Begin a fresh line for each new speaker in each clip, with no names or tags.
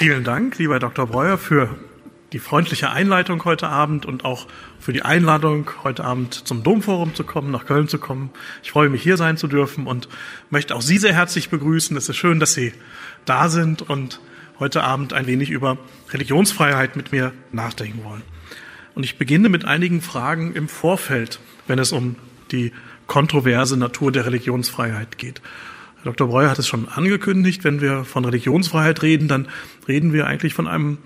Vielen Dank, lieber Dr. Breuer, für die freundliche Einleitung heute Abend und auch für die Einladung, heute Abend zum Domforum zu kommen, nach Köln zu kommen. Ich freue mich, hier sein zu dürfen und möchte auch Sie sehr herzlich begrüßen. Es ist schön, dass Sie da sind und heute Abend ein wenig über Religionsfreiheit mit mir nachdenken wollen. Und ich beginne mit einigen Fragen im Vorfeld, wenn es um die kontroverse Natur der Religionsfreiheit geht. Dr. Breuer hat es schon angekündigt, wenn wir von Religionsfreiheit reden, dann reden wir eigentlich von einem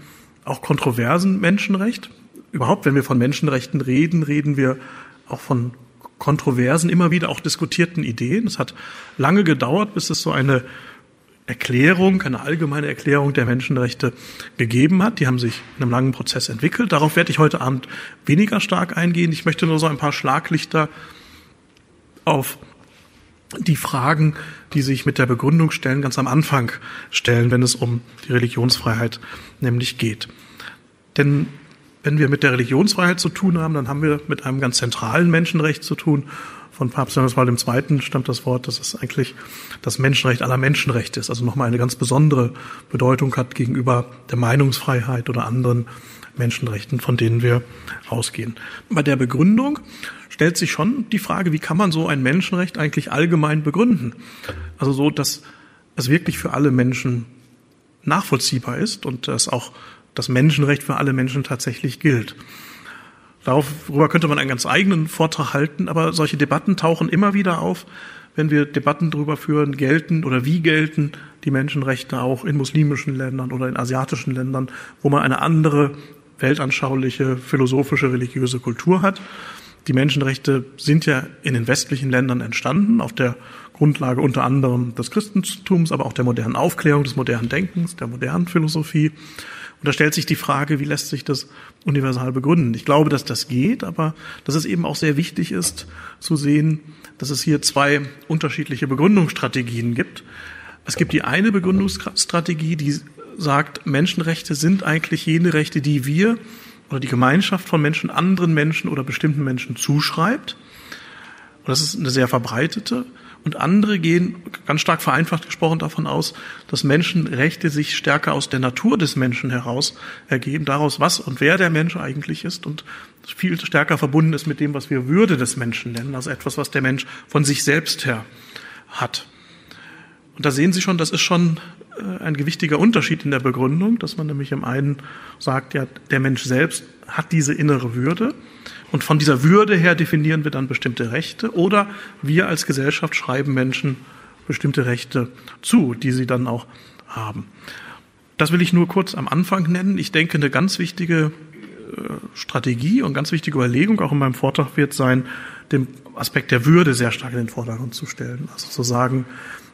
auch kontroversen Menschenrecht. Überhaupt, wenn wir von Menschenrechten reden, reden wir auch von kontroversen, immer wieder auch diskutierten Ideen. Es hat lange gedauert, bis es so eine Erklärung, eine allgemeine Erklärung der Menschenrechte gegeben hat. Die haben sich in einem langen Prozess entwickelt. Darauf werde ich heute Abend weniger stark eingehen. Ich möchte nur so ein paar Schlaglichter auf die Fragen, die sich mit der Begründung stellen, ganz am Anfang stellen, wenn es um die Religionsfreiheit nämlich geht. Denn wenn wir mit der Religionsfreiheit zu tun haben, dann haben wir mit einem ganz zentralen Menschenrecht zu tun. Von Papst Johannes Paul II. stammt das Wort, dass es eigentlich das Menschenrecht aller Menschenrechte ist, also nochmal eine ganz besondere Bedeutung hat gegenüber der Meinungsfreiheit oder anderen Menschenrechten, von denen wir ausgehen. Bei der Begründung stellt sich schon die Frage, wie kann man so ein Menschenrecht eigentlich allgemein begründen? Also so, dass es wirklich für alle Menschen nachvollziehbar ist und dass auch das Menschenrecht für alle Menschen tatsächlich gilt. Darüber könnte man einen ganz eigenen Vortrag halten, aber solche Debatten tauchen immer wieder auf, wenn wir Debatten darüber führen, gelten oder wie gelten die Menschenrechte auch in muslimischen Ländern oder in asiatischen Ländern, wo man eine andere weltanschauliche, philosophische, religiöse Kultur hat. Die Menschenrechte sind ja in den westlichen Ländern entstanden, auf der Grundlage unter anderem des Christentums, aber auch der modernen Aufklärung, des modernen Denkens, der modernen Philosophie. Und da stellt sich die Frage, wie lässt sich das universal begründen? Ich glaube, dass das geht, aber dass es eben auch sehr wichtig ist zu sehen, dass es hier zwei unterschiedliche Begründungsstrategien gibt. Es gibt die eine Begründungsstrategie, die sagt, Menschenrechte sind eigentlich jene Rechte, die wir oder die Gemeinschaft von Menschen anderen Menschen oder bestimmten Menschen zuschreibt. Und das ist eine sehr verbreitete. Und andere gehen ganz stark vereinfacht gesprochen davon aus, dass Menschenrechte sich stärker aus der Natur des Menschen heraus ergeben, daraus, was und wer der Mensch eigentlich ist und viel stärker verbunden ist mit dem, was wir Würde des Menschen nennen, also etwas, was der Mensch von sich selbst her hat. Und da sehen Sie schon, das ist schon ein gewichtiger Unterschied in der Begründung, dass man nämlich im einen sagt, ja, der Mensch selbst hat diese innere Würde und von dieser Würde her definieren wir dann bestimmte Rechte oder wir als Gesellschaft schreiben Menschen bestimmte Rechte zu, die sie dann auch haben. Das will ich nur kurz am Anfang nennen. Ich denke, eine ganz wichtige äh, Strategie und ganz wichtige Überlegung auch in meinem Vortrag wird sein, den Aspekt der Würde sehr stark in den Vordergrund zu stellen. Also zu sagen,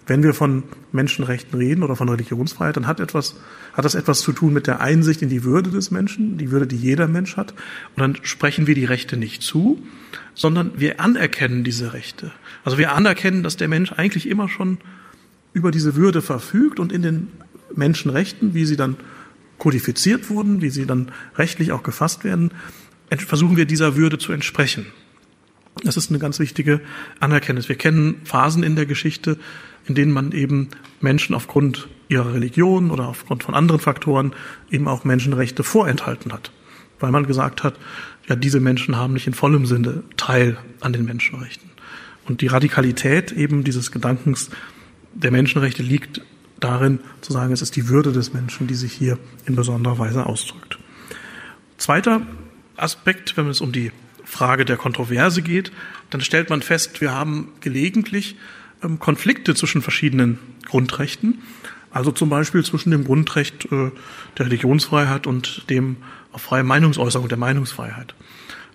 wenn wir von Menschenrechten reden oder von Religionsfreiheit, dann hat etwas, hat das etwas zu tun mit der Einsicht in die Würde des Menschen, die Würde, die jeder Mensch hat. Und dann sprechen wir die Rechte nicht zu, sondern wir anerkennen diese Rechte. Also wir anerkennen, dass der Mensch eigentlich immer schon über diese Würde verfügt und in den Menschenrechten, wie sie dann kodifiziert wurden, wie sie dann rechtlich auch gefasst werden, versuchen wir dieser Würde zu entsprechen. Das ist eine ganz wichtige Anerkenntnis. Wir kennen Phasen in der Geschichte, in denen man eben Menschen aufgrund ihrer Religion oder aufgrund von anderen Faktoren eben auch Menschenrechte vorenthalten hat, weil man gesagt hat, ja, diese Menschen haben nicht in vollem Sinne Teil an den Menschenrechten. Und die Radikalität eben dieses Gedankens der Menschenrechte liegt darin, zu sagen, es ist die Würde des Menschen, die sich hier in besonderer Weise ausdrückt. Zweiter Aspekt, wenn es um die Frage der Kontroverse geht, dann stellt man fest, wir haben gelegentlich Konflikte zwischen verschiedenen Grundrechten. Also zum Beispiel zwischen dem Grundrecht äh, der Religionsfreiheit und dem auf freie Meinungsäußerung der Meinungsfreiheit.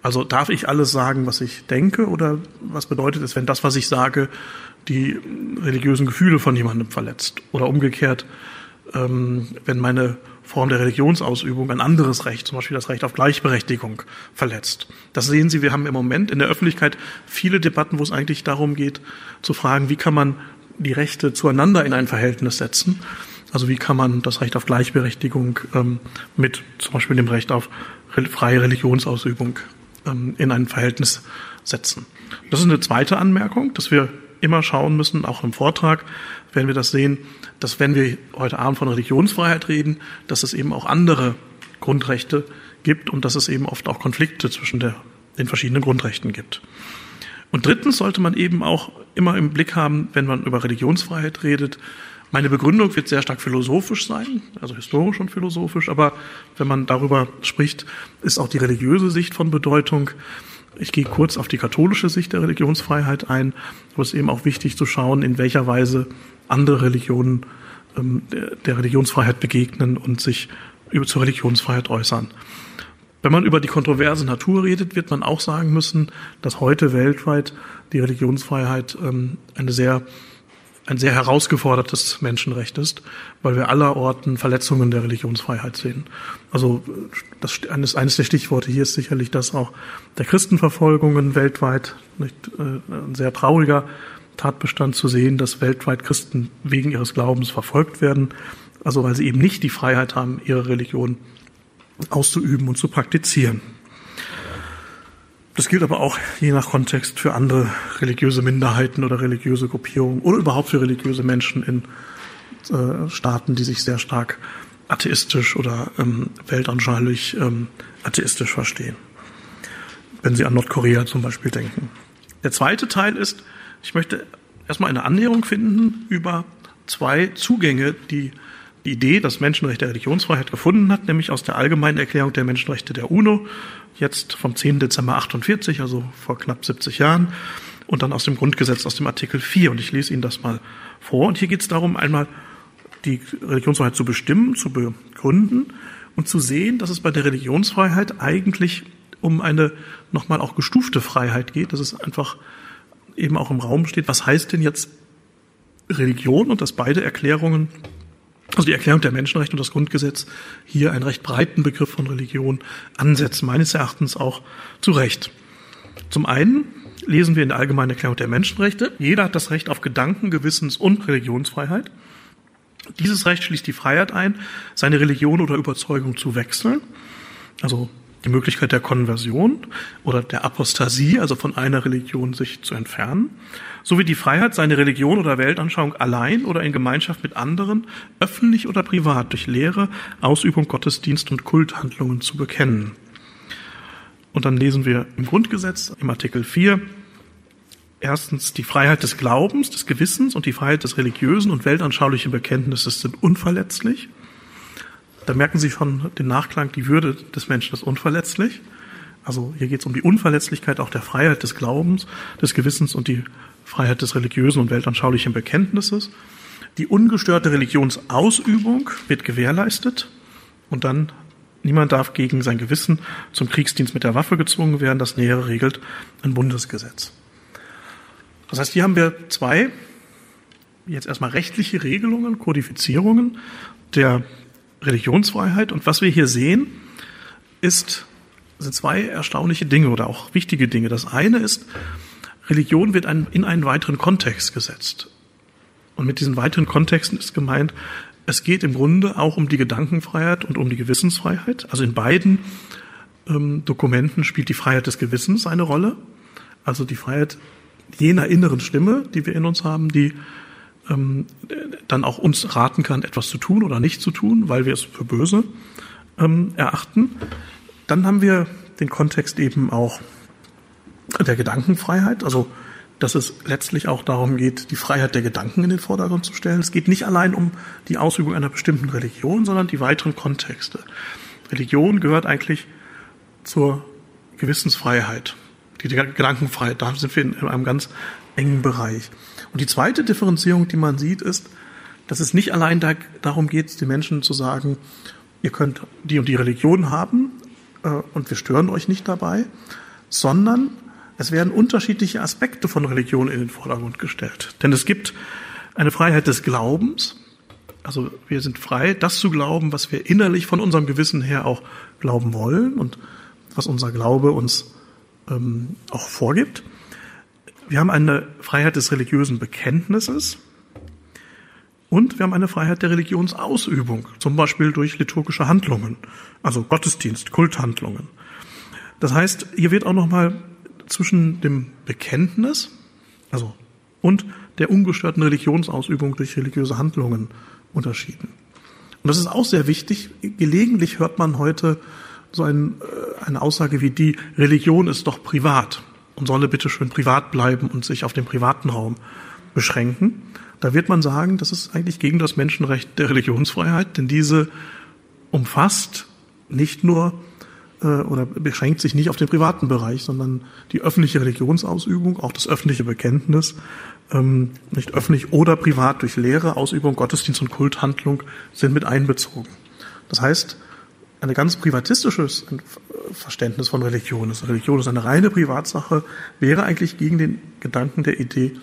Also darf ich alles sagen, was ich denke, oder was bedeutet es, wenn das, was ich sage, die religiösen Gefühle von jemandem verletzt? Oder umgekehrt, ähm, wenn meine Form der Religionsausübung ein anderes Recht, zum Beispiel das Recht auf Gleichberechtigung, verletzt. Das sehen Sie, wir haben im Moment in der Öffentlichkeit viele Debatten, wo es eigentlich darum geht, zu fragen, wie kann man die Rechte zueinander in ein Verhältnis setzen. Also wie kann man das Recht auf Gleichberechtigung ähm, mit zum Beispiel dem Recht auf freie Religionsausübung ähm, in ein Verhältnis setzen. Das ist eine zweite Anmerkung, dass wir immer schauen müssen, auch im Vortrag werden wir das sehen, dass wenn wir heute Abend von Religionsfreiheit reden, dass es eben auch andere Grundrechte gibt und dass es eben oft auch Konflikte zwischen der, den verschiedenen Grundrechten gibt. Und drittens sollte man eben auch immer im Blick haben, wenn man über Religionsfreiheit redet, meine Begründung wird sehr stark philosophisch sein, also historisch und philosophisch, aber wenn man darüber spricht, ist auch die religiöse Sicht von Bedeutung. Ich gehe kurz auf die katholische Sicht der Religionsfreiheit ein, aber es eben auch wichtig zu schauen, in welcher Weise andere Religionen ähm, der Religionsfreiheit begegnen und sich über zur Religionsfreiheit äußern. Wenn man über die kontroverse Natur redet, wird man auch sagen müssen, dass heute weltweit die Religionsfreiheit ähm, eine sehr ein sehr herausgefordertes Menschenrecht ist, weil wir allerorten Verletzungen der Religionsfreiheit sehen. Also das, eines, eines der Stichworte hier ist sicherlich das auch der Christenverfolgungen weltweit. Nicht, äh, ein sehr trauriger Tatbestand zu sehen, dass weltweit Christen wegen ihres Glaubens verfolgt werden, also weil sie eben nicht die Freiheit haben, ihre Religion auszuüben und zu praktizieren. Das gilt aber auch je nach Kontext für andere religiöse Minderheiten oder religiöse Gruppierungen oder überhaupt für religiöse Menschen in äh, Staaten, die sich sehr stark atheistisch oder ähm, weltanschaulich ähm, atheistisch verstehen. Wenn Sie an Nordkorea zum Beispiel denken. Der zweite Teil ist, ich möchte erstmal eine Annäherung finden über zwei Zugänge, die die Idee, das Menschenrecht der Religionsfreiheit gefunden hat, nämlich aus der Allgemeinen Erklärung der Menschenrechte der UNO, jetzt vom 10. Dezember 48, also vor knapp 70 Jahren, und dann aus dem Grundgesetz, aus dem Artikel 4. Und ich lese Ihnen das mal vor. Und hier geht es darum, einmal die Religionsfreiheit zu bestimmen, zu begründen und zu sehen, dass es bei der Religionsfreiheit eigentlich um eine nochmal auch gestufte Freiheit geht, dass es einfach eben auch im Raum steht, was heißt denn jetzt Religion und dass beide Erklärungen also die Erklärung der Menschenrechte und das Grundgesetz hier einen recht breiten Begriff von Religion ansetzen, meines Erachtens auch zu Recht. Zum einen lesen wir in der Allgemeinen Erklärung der Menschenrechte, jeder hat das Recht auf Gedanken, Gewissens- und Religionsfreiheit. Dieses Recht schließt die Freiheit ein, seine Religion oder Überzeugung zu wechseln, also die Möglichkeit der Konversion oder der Apostasie, also von einer Religion sich zu entfernen, sowie die Freiheit, seine Religion oder Weltanschauung allein oder in Gemeinschaft mit anderen, öffentlich oder privat durch Lehre, Ausübung Gottesdienst und Kulthandlungen zu bekennen. Und dann lesen wir im Grundgesetz im Artikel 4 erstens die Freiheit des Glaubens, des Gewissens und die Freiheit des religiösen und weltanschaulichen Bekenntnisses sind unverletzlich. Da merken Sie schon den Nachklang, die Würde des Menschen ist unverletzlich. Also hier geht es um die Unverletzlichkeit auch der Freiheit des Glaubens, des Gewissens und die Freiheit des religiösen und weltanschaulichen Bekenntnisses. Die ungestörte Religionsausübung wird gewährleistet und dann niemand darf gegen sein Gewissen zum Kriegsdienst mit der Waffe gezwungen werden. Das Nähere regelt ein Bundesgesetz. Das heißt, hier haben wir zwei jetzt erstmal rechtliche Regelungen, Kodifizierungen der Religionsfreiheit. Und was wir hier sehen, ist, sind zwei erstaunliche Dinge oder auch wichtige Dinge. Das eine ist, Religion wird in einen weiteren Kontext gesetzt. Und mit diesen weiteren Kontexten ist gemeint, es geht im Grunde auch um die Gedankenfreiheit und um die Gewissensfreiheit. Also in beiden ähm, Dokumenten spielt die Freiheit des Gewissens eine Rolle. Also die Freiheit jener inneren Stimme, die wir in uns haben, die ähm, dann auch uns raten kann, etwas zu tun oder nicht zu tun, weil wir es für böse ähm, erachten. Dann haben wir den Kontext eben auch der Gedankenfreiheit, also dass es letztlich auch darum geht, die Freiheit der Gedanken in den Vordergrund zu stellen. Es geht nicht allein um die Ausübung einer bestimmten Religion, sondern die weiteren Kontexte. Religion gehört eigentlich zur Gewissensfreiheit, die Gedankenfreiheit. Da sind wir in einem ganz engen Bereich. Und die zweite Differenzierung, die man sieht, ist, dass es nicht allein da, darum geht, den Menschen zu sagen, ihr könnt die und die Religion haben äh, und wir stören euch nicht dabei, sondern es werden unterschiedliche Aspekte von Religion in den Vordergrund gestellt. Denn es gibt eine Freiheit des Glaubens, also wir sind frei, das zu glauben, was wir innerlich von unserem Gewissen her auch glauben wollen und was unser Glaube uns ähm, auch vorgibt. Wir haben eine Freiheit des religiösen Bekenntnisses und wir haben eine Freiheit der Religionsausübung, zum Beispiel durch liturgische Handlungen, also Gottesdienst, Kulthandlungen. Das heißt, hier wird auch nochmal zwischen dem Bekenntnis, also und der ungestörten Religionsausübung durch religiöse Handlungen unterschieden. Und das ist auch sehr wichtig. Gelegentlich hört man heute so ein, äh, eine Aussage wie die, Religion ist doch privat und solle bitte schön privat bleiben und sich auf den privaten Raum beschränken. Da wird man sagen, das ist eigentlich gegen das Menschenrecht der Religionsfreiheit, denn diese umfasst nicht nur äh, oder beschränkt sich nicht auf den privaten Bereich, sondern die öffentliche Religionsausübung, auch das öffentliche Bekenntnis, ähm, nicht öffentlich oder privat durch Lehre, Ausübung, Gottesdienst und Kulthandlung sind mit einbezogen. Das heißt, ein ganz privatistisches Verständnis von Religion ist. Religion ist eine reine Privatsache, wäre eigentlich gegen den Gedanken der Idee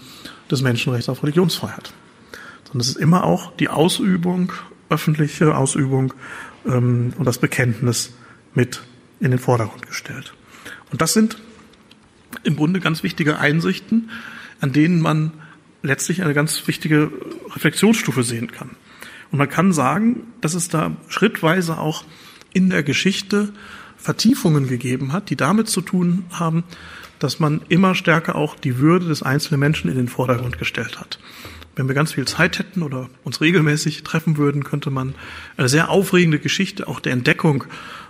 des Menschenrechts auf Religionsfreiheit. Sondern es ist immer auch die Ausübung, öffentliche Ausübung ähm, und das Bekenntnis mit in den Vordergrund gestellt. Und das sind im Grunde ganz wichtige Einsichten, an denen man letztlich eine ganz wichtige Reflexionsstufe sehen kann. Und man kann sagen, dass es da schrittweise auch in der Geschichte Vertiefungen gegeben hat, die damit zu tun haben, dass man immer stärker auch die Würde des einzelnen Menschen in den Vordergrund gestellt hat. Wenn wir ganz viel Zeit hätten oder uns regelmäßig treffen würden, könnte man eine sehr aufregende Geschichte auch der Entdeckung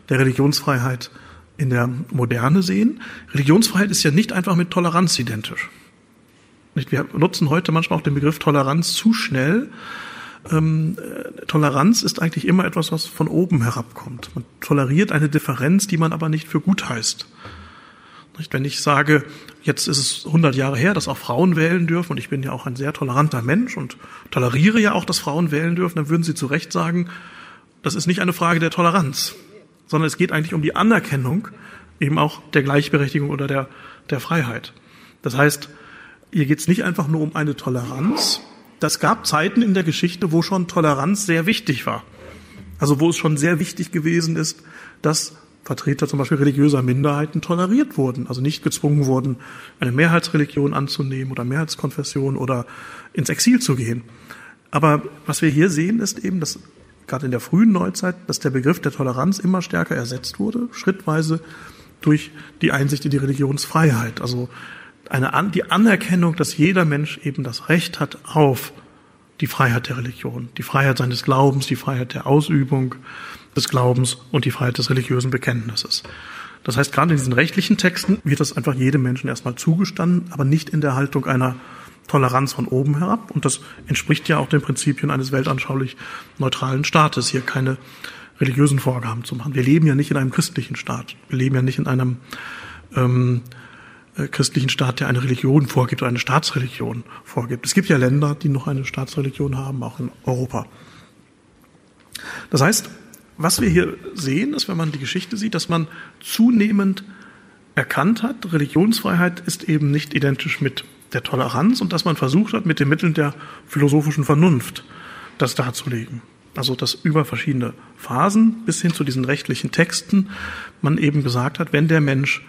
der Religionsfreiheit in der Moderne sehen. Religionsfreiheit ist ja nicht einfach mit Toleranz identisch. Wir nutzen heute manchmal auch den Begriff Toleranz zu schnell. Ähm, äh, Toleranz ist eigentlich immer etwas, was von oben herabkommt. Man toleriert eine Differenz, die man aber nicht für gut heißt. Wenn ich sage, jetzt ist es 100 Jahre her, dass auch Frauen wählen dürfen, und ich bin ja auch ein sehr toleranter Mensch und toleriere ja auch, dass Frauen wählen dürfen, dann würden Sie zu Recht sagen, das ist nicht eine Frage der Toleranz, sondern es geht eigentlich um die Anerkennung eben auch der Gleichberechtigung oder der, der Freiheit. Das heißt, hier geht es nicht einfach nur um eine Toleranz. Das gab Zeiten in der Geschichte, wo schon Toleranz sehr wichtig war. Also wo es schon sehr wichtig gewesen ist, dass Vertreter zum Beispiel religiöser Minderheiten toleriert wurden, also nicht gezwungen wurden, eine Mehrheitsreligion anzunehmen oder Mehrheitskonfession oder ins Exil zu gehen. Aber was wir hier sehen, ist eben, dass gerade in der frühen Neuzeit, dass der Begriff der Toleranz immer stärker ersetzt wurde, schrittweise durch die Einsicht in die Religionsfreiheit. Also eine, die Anerkennung, dass jeder Mensch eben das Recht hat auf die Freiheit der Religion, die Freiheit seines Glaubens, die Freiheit der Ausübung des Glaubens und die Freiheit des religiösen Bekenntnisses. Das heißt, gerade in diesen rechtlichen Texten wird das einfach jedem Menschen erstmal zugestanden, aber nicht in der Haltung einer Toleranz von oben herab. Und das entspricht ja auch den Prinzipien eines weltanschaulich neutralen Staates, hier keine religiösen Vorgaben zu machen. Wir leben ja nicht in einem christlichen Staat. Wir leben ja nicht in einem ähm, äh, christlichen Staat, der eine Religion vorgibt oder eine Staatsreligion vorgibt. Es gibt ja Länder, die noch eine Staatsreligion haben, auch in Europa. Das heißt, was wir hier sehen, ist, wenn man die Geschichte sieht, dass man zunehmend erkannt hat, Religionsfreiheit ist eben nicht identisch mit der Toleranz und dass man versucht hat, mit den Mitteln der philosophischen Vernunft das darzulegen. Also dass über verschiedene Phasen bis hin zu diesen rechtlichen Texten man eben gesagt hat, wenn der Mensch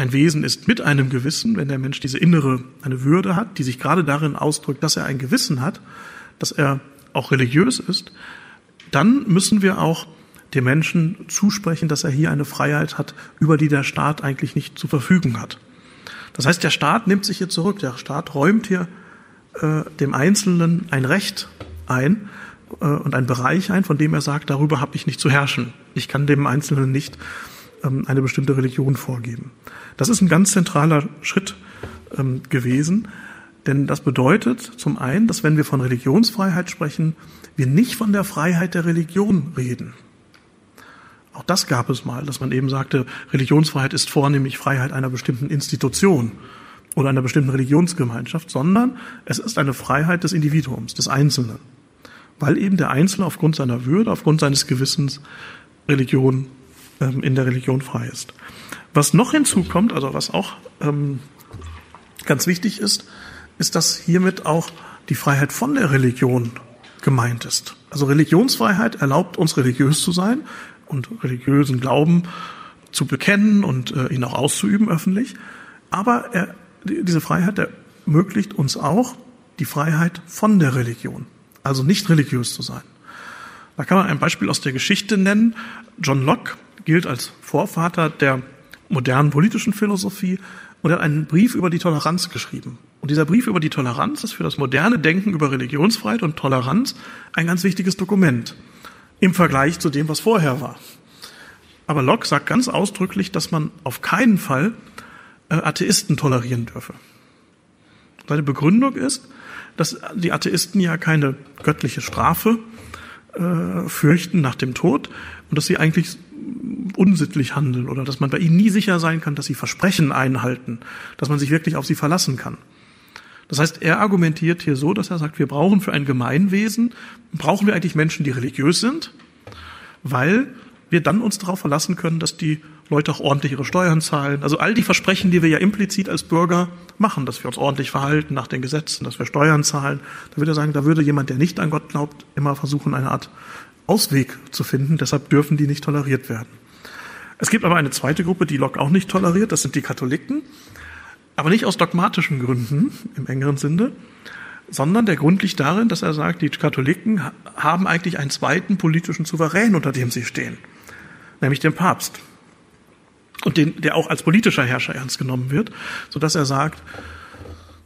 ein Wesen ist mit einem Gewissen, wenn der Mensch diese innere, eine Würde hat, die sich gerade darin ausdrückt, dass er ein Gewissen hat, dass er auch religiös ist, dann müssen wir auch dem Menschen zusprechen, dass er hier eine Freiheit hat, über die der Staat eigentlich nicht zu verfügen hat. Das heißt, der Staat nimmt sich hier zurück. Der Staat räumt hier äh, dem Einzelnen ein Recht ein äh, und einen Bereich ein, von dem er sagt, darüber habe ich nicht zu herrschen. Ich kann dem Einzelnen nicht ähm, eine bestimmte Religion vorgeben. Das ist ein ganz zentraler Schritt ähm, gewesen, denn das bedeutet zum einen, dass wenn wir von Religionsfreiheit sprechen, wir nicht von der Freiheit der Religion reden. Auch das gab es mal, dass man eben sagte, Religionsfreiheit ist vornehmlich Freiheit einer bestimmten Institution oder einer bestimmten Religionsgemeinschaft, sondern es ist eine Freiheit des Individuums, des Einzelnen. Weil eben der Einzelne aufgrund seiner Würde, aufgrund seines Gewissens Religion ähm, in der Religion frei ist. Was noch hinzukommt, also was auch ähm, ganz wichtig ist, ist, dass hiermit auch die Freiheit von der Religion gemeint ist. Also Religionsfreiheit erlaubt uns religiös zu sein, und religiösen Glauben zu bekennen und äh, ihn auch auszuüben öffentlich. Aber er, diese Freiheit ermöglicht uns auch die Freiheit von der Religion, also nicht religiös zu sein. Da kann man ein Beispiel aus der Geschichte nennen. John Locke gilt als Vorvater der modernen politischen Philosophie und hat einen Brief über die Toleranz geschrieben. Und dieser Brief über die Toleranz ist für das moderne Denken über Religionsfreiheit und Toleranz ein ganz wichtiges Dokument im Vergleich zu dem, was vorher war. Aber Locke sagt ganz ausdrücklich, dass man auf keinen Fall äh, Atheisten tolerieren dürfe. Seine Begründung ist, dass die Atheisten ja keine göttliche Strafe äh, fürchten nach dem Tod und dass sie eigentlich unsittlich handeln oder dass man bei ihnen nie sicher sein kann, dass sie Versprechen einhalten, dass man sich wirklich auf sie verlassen kann. Das heißt, er argumentiert hier so, dass er sagt, wir brauchen für ein Gemeinwesen, brauchen wir eigentlich Menschen, die religiös sind, weil wir dann uns darauf verlassen können, dass die Leute auch ordentlich ihre Steuern zahlen. Also all die Versprechen, die wir ja implizit als Bürger machen, dass wir uns ordentlich verhalten nach den Gesetzen, dass wir Steuern zahlen. Da würde er sagen, da würde jemand, der nicht an Gott glaubt, immer versuchen, eine Art Ausweg zu finden. Deshalb dürfen die nicht toleriert werden. Es gibt aber eine zweite Gruppe, die Locke auch nicht toleriert. Das sind die Katholiken. Aber nicht aus dogmatischen Gründen im engeren Sinne, sondern der Grund liegt darin, dass er sagt, die Katholiken haben eigentlich einen zweiten politischen Souverän, unter dem sie stehen, nämlich den Papst und den, der auch als politischer Herrscher ernst genommen wird, so dass er sagt,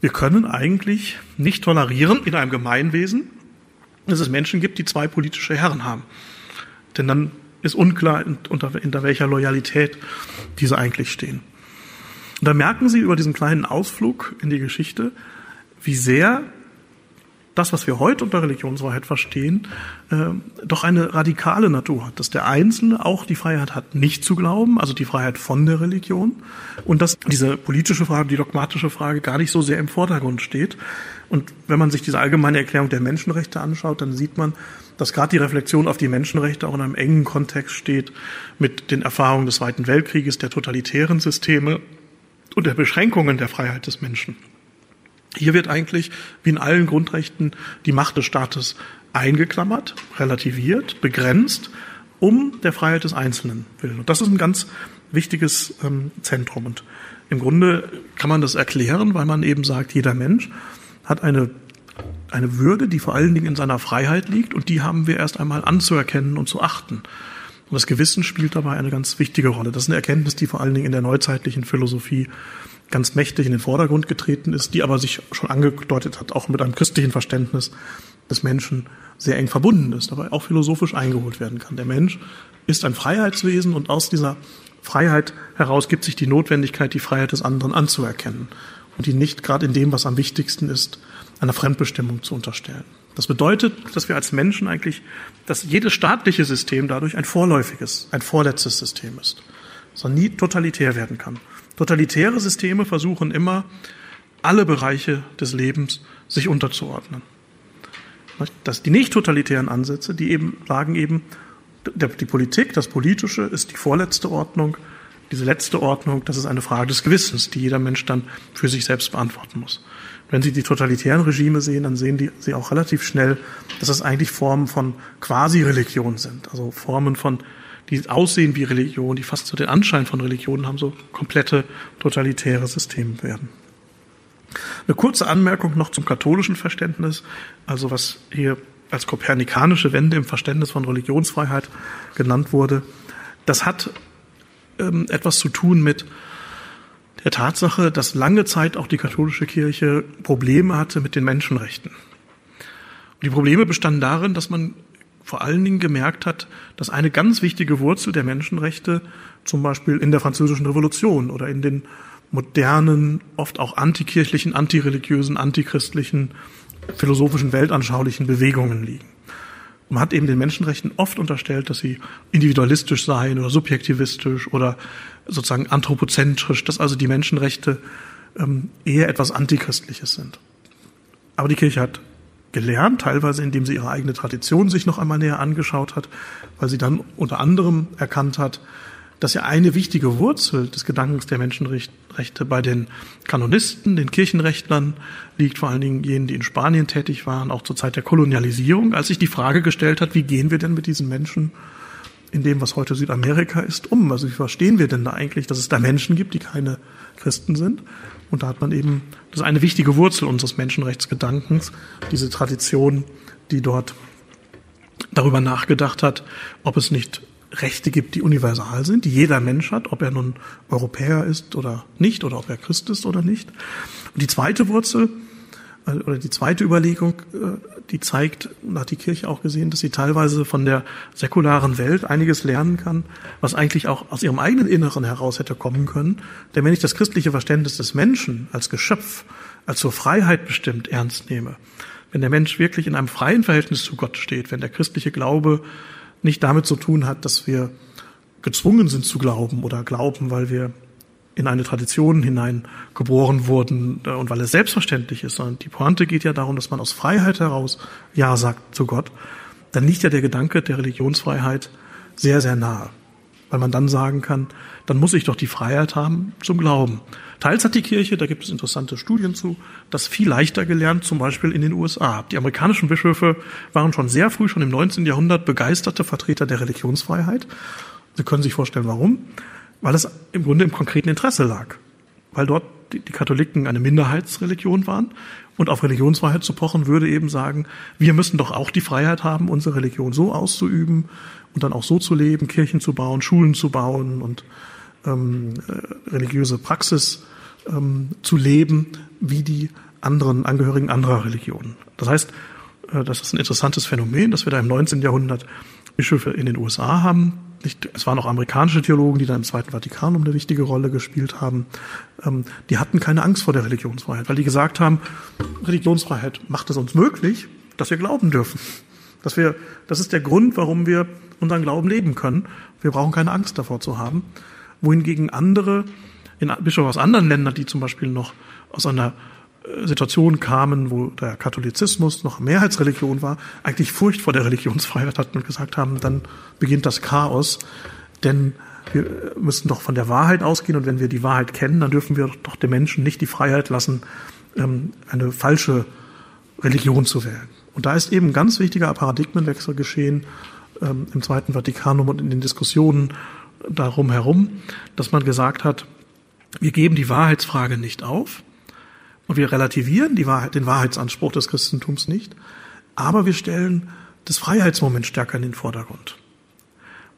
wir können eigentlich nicht tolerieren in einem Gemeinwesen, dass es Menschen gibt, die zwei politische Herren haben. Denn dann ist unklar, unter, unter welcher Loyalität diese eigentlich stehen. Und da merken Sie über diesen kleinen Ausflug in die Geschichte, wie sehr das, was wir heute unter Religionsfreiheit verstehen, äh, doch eine radikale Natur hat. Dass der Einzelne auch die Freiheit hat, nicht zu glauben, also die Freiheit von der Religion. Und dass diese politische Frage, die dogmatische Frage gar nicht so sehr im Vordergrund steht. Und wenn man sich diese allgemeine Erklärung der Menschenrechte anschaut, dann sieht man, dass gerade die Reflexion auf die Menschenrechte auch in einem engen Kontext steht mit den Erfahrungen des Zweiten Weltkrieges, der totalitären Systeme und der Beschränkungen der Freiheit des Menschen. Hier wird eigentlich, wie in allen Grundrechten, die Macht des Staates eingeklammert, relativiert, begrenzt, um der Freiheit des Einzelnen willen. Und das ist ein ganz wichtiges ähm, Zentrum. Und im Grunde kann man das erklären, weil man eben sagt, jeder Mensch hat eine, eine Würde, die vor allen Dingen in seiner Freiheit liegt und die haben wir erst einmal anzuerkennen und zu achten. Und das Gewissen spielt dabei eine ganz wichtige Rolle. Das ist eine Erkenntnis, die vor allen Dingen in der neuzeitlichen Philosophie ganz mächtig in den Vordergrund getreten ist, die aber sich schon angedeutet hat, auch mit einem christlichen Verständnis des Menschen sehr eng verbunden ist, aber auch philosophisch eingeholt werden kann. Der Mensch ist ein Freiheitswesen und aus dieser Freiheit heraus gibt sich die Notwendigkeit, die Freiheit des anderen anzuerkennen und die nicht gerade in dem, was am wichtigsten ist, einer Fremdbestimmung zu unterstellen. Das bedeutet, dass wir als Menschen eigentlich, dass jedes staatliche System dadurch ein vorläufiges, ein vorletztes System ist, sondern nie totalitär werden kann. Totalitäre Systeme versuchen immer, alle Bereiche des Lebens sich unterzuordnen. Dass die nicht totalitären Ansätze, die eben sagen eben, die Politik, das Politische ist die vorletzte Ordnung. Diese letzte Ordnung, das ist eine Frage des Gewissens, die jeder Mensch dann für sich selbst beantworten muss. Wenn Sie die totalitären Regime sehen, dann sehen die, Sie auch relativ schnell, dass das eigentlich Formen von Quasi-Religion sind. Also Formen von die aussehen wie Religion, die fast so den Anschein von Religion haben, so komplette totalitäre Systeme werden. Eine kurze Anmerkung noch zum katholischen Verständnis, also was hier als kopernikanische Wende im Verständnis von Religionsfreiheit genannt wurde. Das hat ähm, etwas zu tun mit der Tatsache, dass lange Zeit auch die katholische Kirche Probleme hatte mit den Menschenrechten. Und die Probleme bestanden darin, dass man vor allen Dingen gemerkt hat, dass eine ganz wichtige Wurzel der Menschenrechte zum Beispiel in der französischen Revolution oder in den modernen, oft auch antikirchlichen, antireligiösen, antichristlichen, philosophischen, weltanschaulichen Bewegungen liegen. Man hat eben den Menschenrechten oft unterstellt, dass sie individualistisch seien oder subjektivistisch oder sozusagen anthropozentrisch, dass also die Menschenrechte ähm, eher etwas Antichristliches sind. Aber die Kirche hat gelernt, teilweise indem sie ihre eigene Tradition sich noch einmal näher angeschaut hat, weil sie dann unter anderem erkannt hat, dass ja eine wichtige Wurzel des Gedankens der Menschenrechte bei den Kanonisten, den Kirchenrechtlern liegt, vor allen Dingen jenen, die in Spanien tätig waren, auch zur Zeit der Kolonialisierung, als sich die Frage gestellt hat, wie gehen wir denn mit diesen Menschen in dem, was heute Südamerika ist, um? Also wie verstehen wir denn da eigentlich, dass es da Menschen gibt, die keine Christen sind? Und da hat man eben, das ist eine wichtige Wurzel unseres Menschenrechtsgedankens, diese Tradition, die dort darüber nachgedacht hat, ob es nicht Rechte gibt, die universal sind, die jeder Mensch hat, ob er nun Europäer ist oder nicht, oder ob er Christ ist oder nicht. Und die zweite Wurzel, oder die zweite Überlegung, äh, die zeigt, und hat die Kirche auch gesehen, dass sie teilweise von der säkularen Welt einiges lernen kann, was eigentlich auch aus ihrem eigenen Inneren heraus hätte kommen können. Denn wenn ich das christliche Verständnis des Menschen als Geschöpf, als zur Freiheit bestimmt ernst nehme, wenn der Mensch wirklich in einem freien Verhältnis zu Gott steht, wenn der christliche Glaube nicht damit zu tun hat, dass wir gezwungen sind zu glauben oder glauben, weil wir in eine Tradition hinein geboren wurden äh, und weil es selbstverständlich ist, sondern die Pointe geht ja darum, dass man aus Freiheit heraus Ja sagt zu Gott, dann liegt ja der Gedanke der Religionsfreiheit sehr, sehr nahe. Weil man dann sagen kann, dann muss ich doch die Freiheit haben zum Glauben. Teils hat die Kirche, da gibt es interessante Studien zu, das viel leichter gelernt, zum Beispiel in den USA. Die amerikanischen Bischöfe waren schon sehr früh, schon im 19. Jahrhundert, begeisterte Vertreter der Religionsfreiheit. Sie können sich vorstellen, warum. Weil es im Grunde im konkreten Interesse lag. Weil dort die, die Katholiken eine Minderheitsreligion waren und auf Religionsfreiheit zu pochen würde eben sagen, wir müssen doch auch die Freiheit haben, unsere Religion so auszuüben und dann auch so zu leben, Kirchen zu bauen, Schulen zu bauen und ähm, äh, religiöse Praxis ähm, zu leben, wie die anderen Angehörigen anderer Religionen. Das heißt, äh, das ist ein interessantes Phänomen, dass wir da im 19. Jahrhundert Bischöfe in den USA haben. Nicht, es waren auch amerikanische Theologen, die da im Zweiten Vatikanum eine wichtige Rolle gespielt haben. Ähm, die hatten keine Angst vor der Religionsfreiheit, weil die gesagt haben, Religionsfreiheit macht es uns möglich, dass wir glauben dürfen. Dass wir, das ist der Grund, warum wir unseren Glauben leben können. Wir brauchen keine Angst davor zu haben wohingegen andere in Bischöfe aus anderen Ländern, die zum Beispiel noch aus einer äh, Situation kamen, wo der Katholizismus noch Mehrheitsreligion war, eigentlich Furcht vor der Religionsfreiheit hatten und gesagt haben, dann beginnt das Chaos, denn wir müssen doch von der Wahrheit ausgehen und wenn wir die Wahrheit kennen, dann dürfen wir doch den Menschen nicht die Freiheit lassen, ähm, eine falsche Religion zu wählen. Und da ist eben ein ganz wichtiger Paradigmenwechsel geschehen ähm, im Zweiten Vatikanum und in den Diskussionen darum herum, dass man gesagt hat, wir geben die Wahrheitsfrage nicht auf und wir relativieren die Wahrheit, den Wahrheitsanspruch des Christentums nicht, aber wir stellen das Freiheitsmoment stärker in den Vordergrund.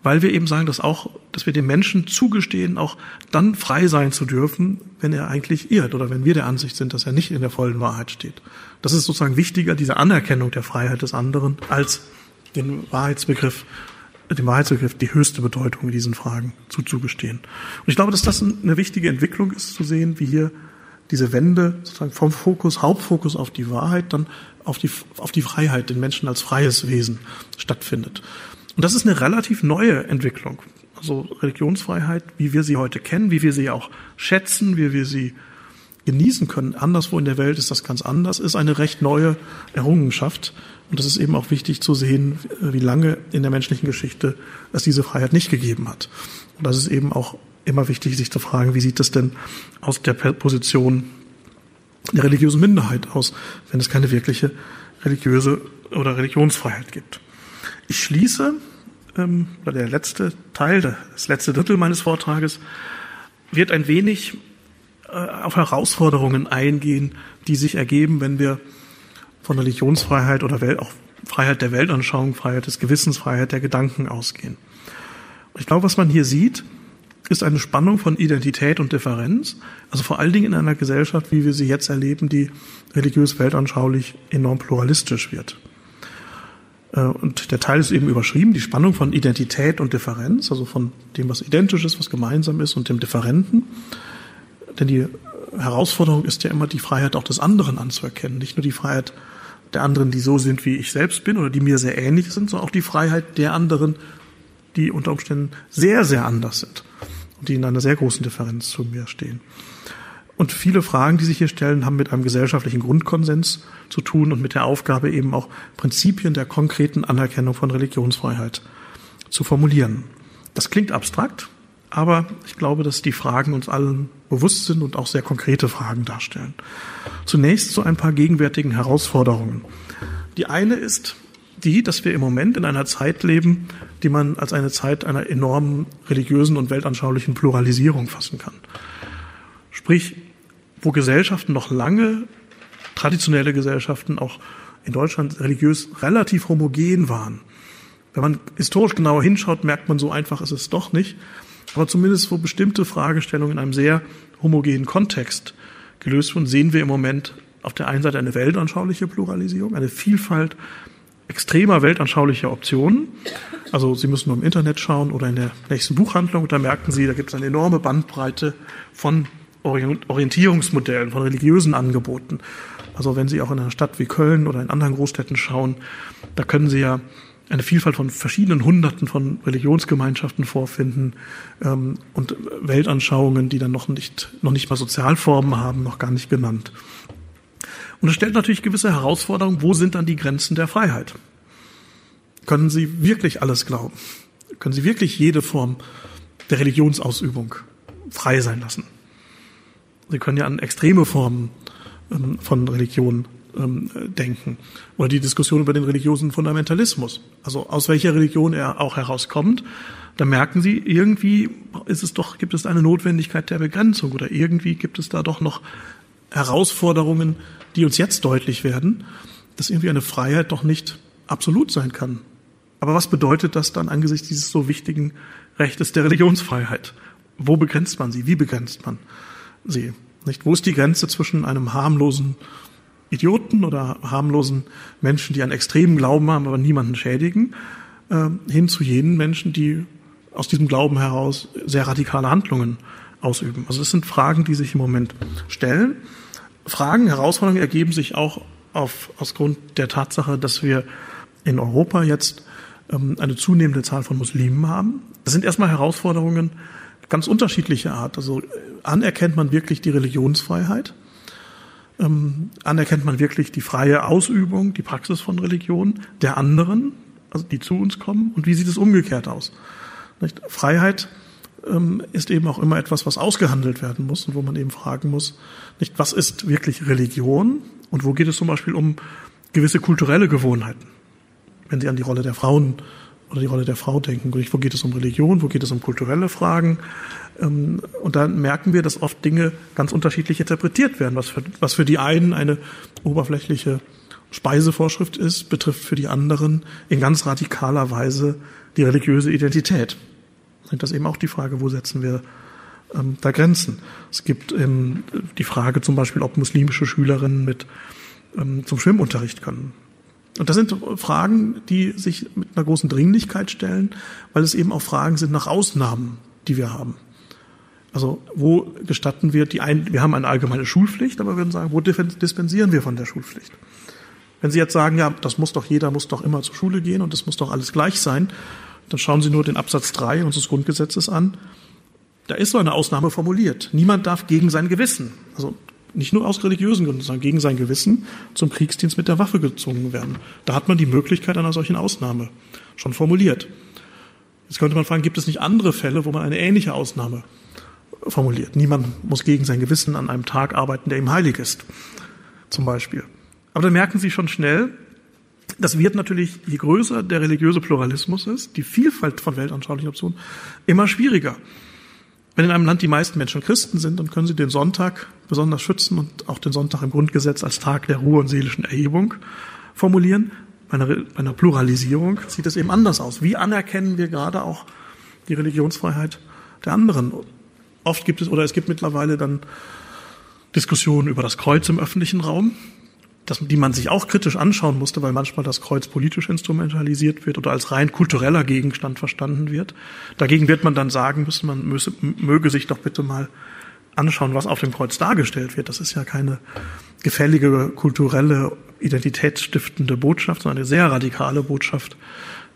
Weil wir eben sagen, dass auch, dass wir dem Menschen zugestehen, auch dann frei sein zu dürfen, wenn er eigentlich irrt oder wenn wir der Ansicht sind, dass er nicht in der vollen Wahrheit steht. Das ist sozusagen wichtiger, diese Anerkennung der Freiheit des anderen, als den Wahrheitsbegriff dem Wahrheitsbegriff die höchste Bedeutung in diesen Fragen zuzugestehen. Und ich glaube, dass das eine wichtige Entwicklung ist, zu sehen, wie hier diese Wende sozusagen vom Fokus, Hauptfokus auf die Wahrheit, dann auf die, auf die Freiheit, den Menschen als freies Wesen stattfindet. Und das ist eine relativ neue Entwicklung. Also Religionsfreiheit, wie wir sie heute kennen, wie wir sie auch schätzen, wie wir sie genießen können. Anderswo in der Welt ist das ganz anders, ist eine recht neue Errungenschaft. Und es ist eben auch wichtig zu sehen, wie lange in der menschlichen Geschichte es diese Freiheit nicht gegeben hat. Und das ist eben auch immer wichtig, sich zu fragen, wie sieht es denn aus der Position der religiösen Minderheit aus, wenn es keine wirkliche religiöse oder Religionsfreiheit gibt. Ich schließe, ähm, der letzte Teil, das letzte Drittel meines Vortrages wird ein wenig äh, auf Herausforderungen eingehen, die sich ergeben, wenn wir von Religionsfreiheit oder Welt, auch Freiheit der Weltanschauung, Freiheit des Gewissens, Freiheit der Gedanken ausgehen. Und ich glaube, was man hier sieht, ist eine Spannung von Identität und Differenz, also vor allen Dingen in einer Gesellschaft, wie wir sie jetzt erleben, die religiös weltanschaulich enorm pluralistisch wird. Äh, und der Teil ist eben überschrieben, die Spannung von Identität und Differenz, also von dem, was identisch ist, was gemeinsam ist und dem Differenten. Denn die Herausforderung ist ja immer die Freiheit auch des anderen anzuerkennen, nicht nur die Freiheit der anderen, die so sind, wie ich selbst bin oder die mir sehr ähnlich sind, sondern auch die Freiheit der anderen, die unter Umständen sehr, sehr anders sind die in einer sehr großen Differenz zu mir stehen. Und viele Fragen, die sich hier stellen, haben mit einem gesellschaftlichen Grundkonsens zu tun und mit der Aufgabe eben auch Prinzipien der konkreten Anerkennung von Religionsfreiheit zu formulieren. Das klingt abstrakt, aber ich glaube, dass die Fragen uns allen bewusst sind und auch sehr konkrete Fragen darstellen. Zunächst zu ein paar gegenwärtigen Herausforderungen. Die eine ist die, dass wir im Moment in einer Zeit leben, die man als eine Zeit einer enormen religiösen und weltanschaulichen Pluralisierung fassen kann. Sprich, wo Gesellschaften noch lange, traditionelle Gesellschaften auch in Deutschland religiös relativ homogen waren, Wenn man historisch genauer hinschaut, merkt man, so einfach ist es doch nicht. Aber zumindest wo bestimmte Fragestellungen in einem sehr homogenen Kontext gelöst wurden, sehen wir im Moment auf der einen Seite eine weltanschauliche Pluralisierung, eine Vielfalt extremer weltanschaulicher Optionen. Also Sie müssen nur im Internet schauen oder in der nächsten Buchhandlung, da merken Sie, da gibt es eine enorme Bandbreite von Orientierungsmodellen, von religiösen Angeboten. Also wenn Sie auch in einer Stadt wie Köln oder in anderen Großstädten schauen, da können Sie ja eine Vielfalt von verschiedenen Hunderten von Religionsgemeinschaften vorfinden ähm, und Weltanschauungen, die dann noch nicht, noch nicht mal Sozialformen haben, noch gar nicht genannt. Und es stellt natürlich gewisse Herausforderungen, wo sind dann die Grenzen der Freiheit? Können Sie wirklich alles glauben? Können Sie wirklich jede Form der Religionsausübung frei sein lassen? Sie können ja an extreme Formen ähm, von Religion ähm, denken. Oder die Diskussion über den religiösen Fundamentalismus. Also aus welcher Religion er auch herauskommt, da merken Sie, irgendwie ist es doch, gibt es eine Notwendigkeit der Begrenzung oder irgendwie gibt es da doch noch Herausforderungen, die uns jetzt deutlich werden, dass irgendwie eine Freiheit doch nicht absolut sein kann. Aber was bedeutet das dann angesichts dieses so wichtigen Rechtes der Religionsfreiheit? Wo begrenzt man sie? Wie begrenzt man sie? Nicht? Wo ist die Grenze zwischen einem harmlosen Idioten oder harmlosen Menschen, die einen extremen Glauben haben, aber niemanden schädigen, äh, hin zu jenen Menschen, die aus diesem Glauben heraus sehr radikale Handlungen ausüben? Also das sind Fragen, die sich im Moment stellen. Fragen, Herausforderungen ergeben sich auch auf, aus Grund der Tatsache, dass wir in Europa jetzt ähm, eine zunehmende Zahl von Muslimen haben. Das sind erstmal Herausforderungen ganz unterschiedlicher Art. Also äh, anerkennt man wirklich die Religionsfreiheit? Ähm, anerkennt man wirklich die freie Ausübung, die Praxis von Religion der anderen, also die zu uns kommen? Und wie sieht es umgekehrt aus? Nicht? Freiheit ist eben auch immer etwas, was ausgehandelt werden muss und wo man eben fragen muss, nicht, was ist wirklich Religion und wo geht es zum Beispiel um gewisse kulturelle Gewohnheiten? Wenn Sie an die Rolle der Frauen oder die Rolle der Frau denken, wo geht es um Religion, wo geht es um kulturelle Fragen? Ähm, und dann merken wir, dass oft Dinge ganz unterschiedlich interpretiert werden. Was für, was für die einen eine oberflächliche Speisevorschrift ist, betrifft für die anderen in ganz radikaler Weise die religiöse Identität. Und das eben auch die Frage, wo setzen wir ähm, da Grenzen. Es gibt ähm, die Frage zum Beispiel, ob muslimische Schülerinnen mit ähm, zum Schwimmunterricht können. Und das sind Fragen, die sich mit einer großen Dringlichkeit stellen, weil es eben auch Fragen sind nach Ausnahmen, die wir haben. Also wo gestatten wir die ein, wir haben eine allgemeine Schulpflicht, aber wir würden sagen, wo dispensieren wir von der Schulpflicht? Wenn Sie jetzt sagen, ja, das muss doch jeder muss doch immer zur Schule gehen und das muss doch alles gleich sein, dann schauen Sie nur den Absatz 3 unseres Grundgesetzes an. Da ist so eine Ausnahme formuliert. Niemand darf gegen sein Gewissen, also nicht nur aus religiösen Gründen, sondern gegen sein Gewissen zum Kriegsdienst mit der Waffe gezwungen werden. Da hat man die Möglichkeit einer solchen Ausnahme schon formuliert. Jetzt könnte man fragen, gibt es nicht andere Fälle, wo man eine ähnliche Ausnahme formuliert? Niemand muss gegen sein Gewissen an einem Tag arbeiten, der ihm heilig ist, zum Beispiel. Aber dann merken Sie schon schnell, das wird natürlich, je größer der religiöse Pluralismus ist, die Vielfalt von weltanschaulichen Optionen, immer schwieriger. Wenn in einem Land die meisten Menschen Christen sind, dann können sie den Sonntag besonders schützen und auch den Sonntag im Grundgesetz als Tag der Ruhe und seelischen Erhebung formulieren. Bei einer, bei einer Pluralisierung sieht es eben anders aus. Wie anerkennen wir gerade auch die Religionsfreiheit der anderen? Oft gibt es, oder es gibt mittlerweile dann Diskussionen über das Kreuz im öffentlichen Raum das, die man sich auch kritisch anschauen musste, weil manchmal das Kreuz politisch instrumentalisiert wird oder als rein kultureller Gegenstand verstanden wird. Dagegen wird man dann sagen müssen, man müsse, möge sich doch bitte mal anschauen, was auf dem Kreuz dargestellt wird. Das ist ja keine gefällige kulturelle, identitätsstiftende Botschaft, sondern eine sehr radikale Botschaft,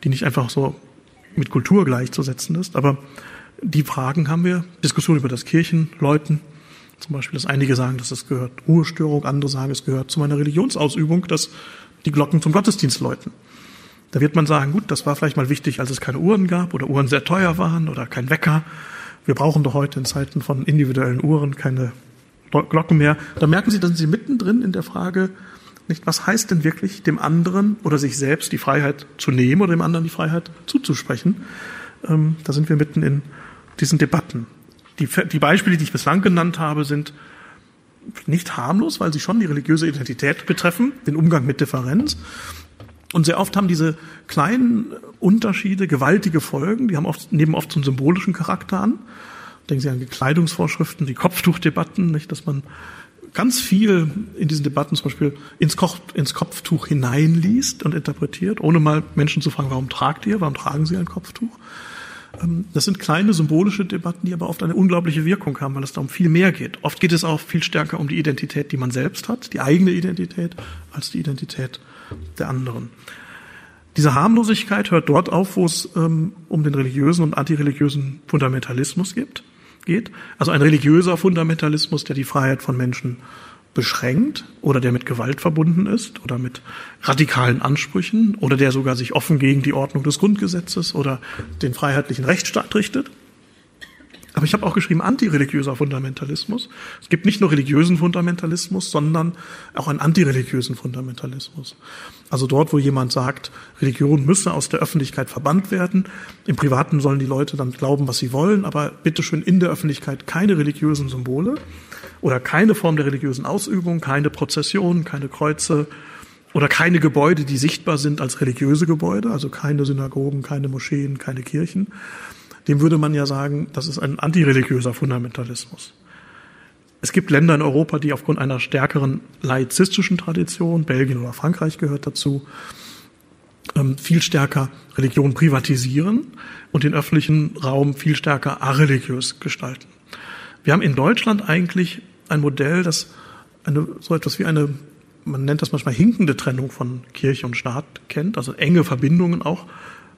die nicht einfach so mit Kultur gleichzusetzen ist. Aber die Fragen haben wir. Diskussion über das Kirchenläuten zum Beispiel, dass einige sagen, dass es gehört Ruhestörung, andere sagen, es gehört zu meiner Religionsausübung, dass die Glocken zum Gottesdienst läuten. Da wird man sagen, gut, das war vielleicht mal wichtig, als es keine Uhren gab oder Uhren sehr teuer waren oder kein Wecker. Wir brauchen doch heute in Zeiten von individuellen Uhren keine Glocken mehr. Da merken Sie, dass Sie mittendrin in der Frage, nicht, was heißt denn wirklich dem anderen oder sich selbst die Freiheit zu nehmen oder dem anderen die Freiheit zuzusprechen? Ähm, da sind wir mitten in diesen Debatten. Die, die Beispiele, die ich bislang genannt habe, sind nicht harmlos, weil sie schon die religiöse Identität betreffen, den Umgang mit Differenz. Und sehr oft haben diese kleinen Unterschiede gewaltige Folgen. Die haben oft, nehmen oft einen symbolischen Charakter an. Denken Sie an Gekleidungsvorschriften, die Kopftuchdebatten, nicht, dass man ganz viel in diesen Debatten zum Beispiel ins, Koch, ins Kopftuch hineinliest und interpretiert, ohne mal Menschen zu fragen, warum tragt ihr, warum tragen sie ein Kopftuch? Ähm, das sind kleine symbolische Debatten, die aber oft eine unglaubliche Wirkung haben, weil es da um viel mehr geht. Oft geht es auch viel stärker um die Identität, die man selbst hat, die eigene Identität, als die Identität der anderen. Diese Harmlosigkeit hört dort auf, wo es ähm, um den religiösen und antireligiösen Fundamentalismus gibt geht. Also ein religiöser Fundamentalismus, der die Freiheit von Menschen beschränkt oder der mit Gewalt verbunden ist oder mit radikalen Ansprüchen oder der sogar sich offen gegen die Ordnung des Grundgesetzes oder den freiheitlichen Rechtsstaat richtet. Aber ich habe auch geschrieben antireligiöser Fundamentalismus. Es gibt nicht nur religiösen Fundamentalismus, sondern auch einen antireligiösen Fundamentalismus. Also dort, wo jemand sagt, Religion müsse aus der Öffentlichkeit verbannt werden. Im Privaten sollen die Leute dann glauben, was sie wollen, aber bitteschön in der Öffentlichkeit keine religiösen Symbole oder keine Form der religiösen Ausübung, keine Prozession, keine Kreuze oder keine Gebäude, die sichtbar sind als religiöse Gebäude, also keine Synagogen, keine Moscheen, keine Kirchen dem würde man ja sagen, das ist ein antireligiöser Fundamentalismus. Es gibt Länder in Europa, die aufgrund einer stärkeren laizistischen Tradition, Belgien oder Frankreich gehört dazu, ähm, viel stärker Religion privatisieren und den öffentlichen Raum viel stärker areligiös gestalten. Wir haben in Deutschland eigentlich ein Modell, das eine, so etwas wie eine, man nennt das manchmal hinkende Trennung von Kirche und Staat kennt, also enge Verbindungen auch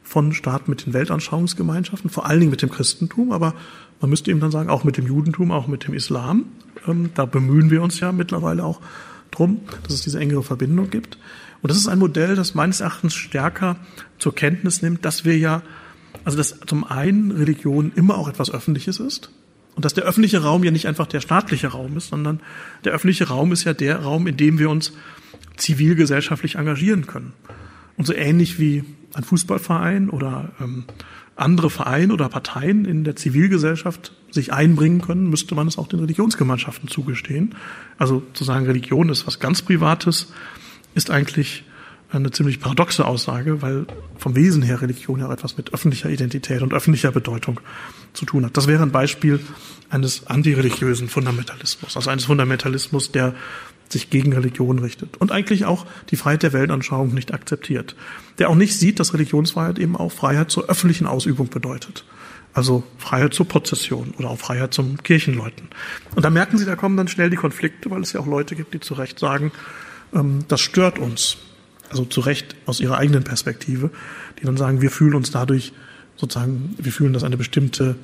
von Staat mit den Weltanschauungsgemeinschaften, vor allen Dingen mit dem Christentum, aber man müsste eben dann sagen, auch mit dem Judentum, auch mit dem Islam. Ähm, da bemühen wir uns ja mittlerweile auch drum, dass es diese engere Verbindung gibt. Und das ist ein Modell, das meines Erachtens stärker zur Kenntnis nimmt, dass wir ja, also dass zum einen Religion immer auch etwas Öffentliches ist und dass der öffentliche Raum ja nicht einfach der staatliche Raum ist, sondern der öffentliche Raum ist ja der Raum, in dem wir uns zivilgesellschaftlich engagieren können. Und so ähnlich wie ein Fußballverein oder ähm, andere Vereine oder Parteien in der Zivilgesellschaft sich einbringen können, müsste man es auch den Religionsgemeinschaften zugestehen. Also zu sagen, Religion ist was ganz Privates, ist eigentlich eine ziemlich paradoxe Aussage, weil vom Wesen her Religion ja auch etwas mit öffentlicher Identität und öffentlicher Bedeutung zu tun hat. Das wäre ein Beispiel eines antireligiösen Fundamentalismus, also eines Fundamentalismus, der sich gegen Religion richtet und eigentlich auch die Freiheit der Weltanschauung nicht akzeptiert, der auch nicht sieht, dass Religionsfreiheit eben auch Freiheit zur öffentlichen Ausübung bedeutet. Also Freiheit zur Prozession oder auch Freiheit zum Kirchenläuten. Und da merken Sie, da kommen dann schnell die Konflikte, weil es ja auch Leute gibt, die zu Recht sagen, ähm, das stört uns. Also zu Recht aus ihrer eigenen Perspektive, die dann sagen, wir fühlen uns dadurch sozusagen, wir fühlen, dass eine bestimmte